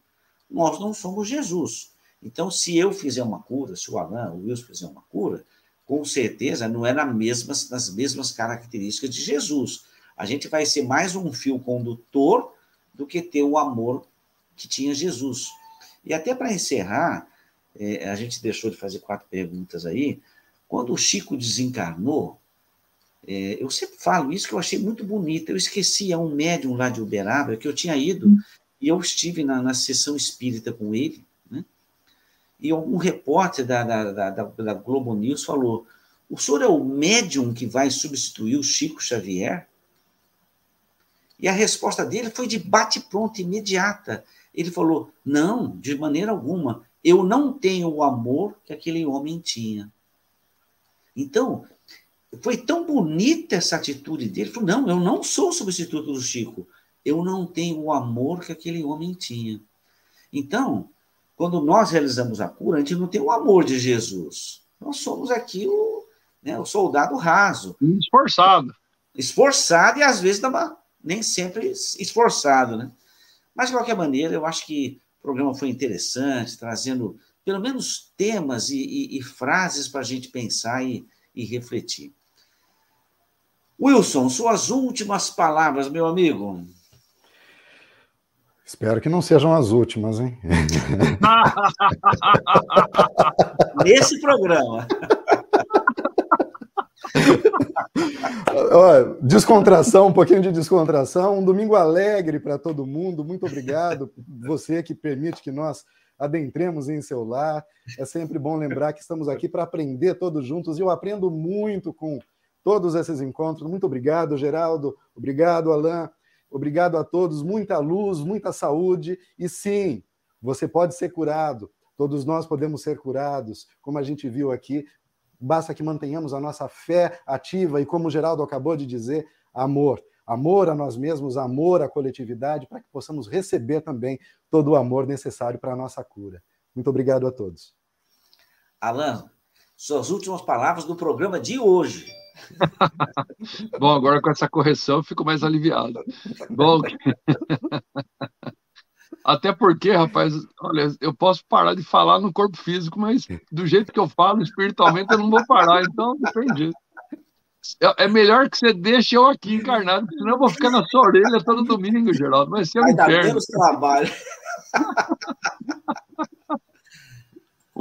Nós não somos Jesus. Então, se eu fizer uma cura, se o Alain, o Wilson fizer uma cura, com certeza não é na mesmas, nas mesmas características de Jesus. A gente vai ser mais um fio condutor do que ter o amor que tinha Jesus. E até para encerrar, é, a gente deixou de fazer quatro perguntas aí. Quando o Chico desencarnou, é, eu sempre falo isso que eu achei muito bonito. Eu esqueci a um médium lá de Uberaba que eu tinha ido hum. e eu estive na, na sessão espírita com ele, né? E um repórter da, da, da, da Globo News falou: o senhor é o médium que vai substituir o Chico Xavier? E a resposta dele foi de bate-pronto, imediata. Ele falou: não, de maneira alguma. Eu não tenho o amor que aquele homem tinha. Então, foi tão bonita essa atitude dele. Ele falou: não, eu não sou o substituto do Chico. Eu não tenho o amor que aquele homem tinha. Então, quando nós realizamos a cura, a gente não tem o amor de Jesus. Nós somos aqui o, né, o soldado raso. Esforçado. Esforçado e às vezes nem sempre esforçado, né? Mas, de qualquer maneira, eu acho que o programa foi interessante, trazendo pelo menos temas e, e, e frases para a gente pensar e, e refletir. Wilson, suas últimas palavras, meu amigo. Espero que não sejam as últimas, hein? Nesse programa. descontração, um pouquinho de descontração, um domingo alegre para todo mundo. Muito obrigado, você que permite que nós adentremos em seu lar. É sempre bom lembrar que estamos aqui para aprender todos juntos e eu aprendo muito com todos esses encontros. Muito obrigado, Geraldo. Obrigado, Alain. Obrigado a todos. Muita luz, muita saúde. E sim, você pode ser curado. Todos nós podemos ser curados, como a gente viu aqui. Basta que mantenhamos a nossa fé ativa e, como o Geraldo acabou de dizer, amor. Amor a nós mesmos, amor à coletividade, para que possamos receber também todo o amor necessário para a nossa cura. Muito obrigado a todos. Alan, suas últimas palavras do programa de hoje. Bom, agora com essa correção eu fico mais aliviado. Bom, até porque, rapaz, olha, eu posso parar de falar no corpo físico, mas do jeito que eu falo espiritualmente eu não vou parar, então depende. É melhor que você deixe eu aqui encarnado, senão eu vou ficar na sua orelha todo domingo, Geraldo. Vai ser um inferno. trabalho.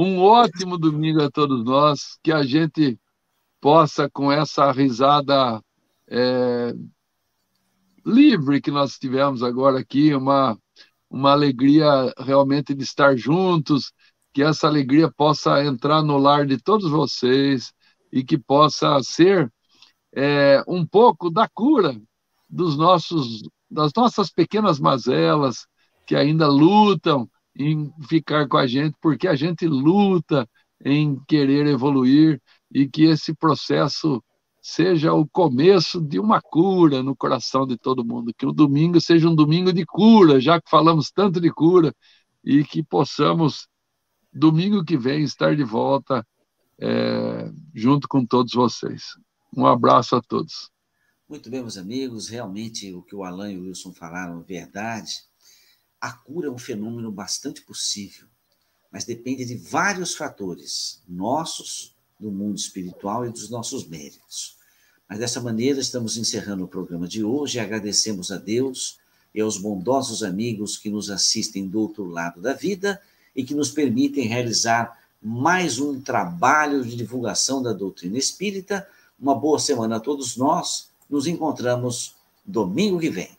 Um ótimo domingo a todos nós, que a gente possa, com essa risada é, livre que nós tivemos agora aqui, uma, uma alegria realmente de estar juntos, que essa alegria possa entrar no lar de todos vocês e que possa ser é, um pouco da cura dos nossos, das nossas pequenas mazelas que ainda lutam em ficar com a gente, porque a gente luta em querer evoluir e que esse processo seja o começo de uma cura no coração de todo mundo, que o domingo seja um domingo de cura, já que falamos tanto de cura, e que possamos, domingo que vem, estar de volta é, junto com todos vocês. Um abraço a todos. Muito bem, meus amigos, realmente o que o Alan e o Wilson falaram é verdade. A cura é um fenômeno bastante possível, mas depende de vários fatores, nossos do mundo espiritual e dos nossos méritos. Mas dessa maneira estamos encerrando o programa de hoje agradecemos a Deus e aos bondosos amigos que nos assistem do outro lado da vida e que nos permitem realizar mais um trabalho de divulgação da doutrina espírita. Uma boa semana a todos nós. Nos encontramos domingo que vem.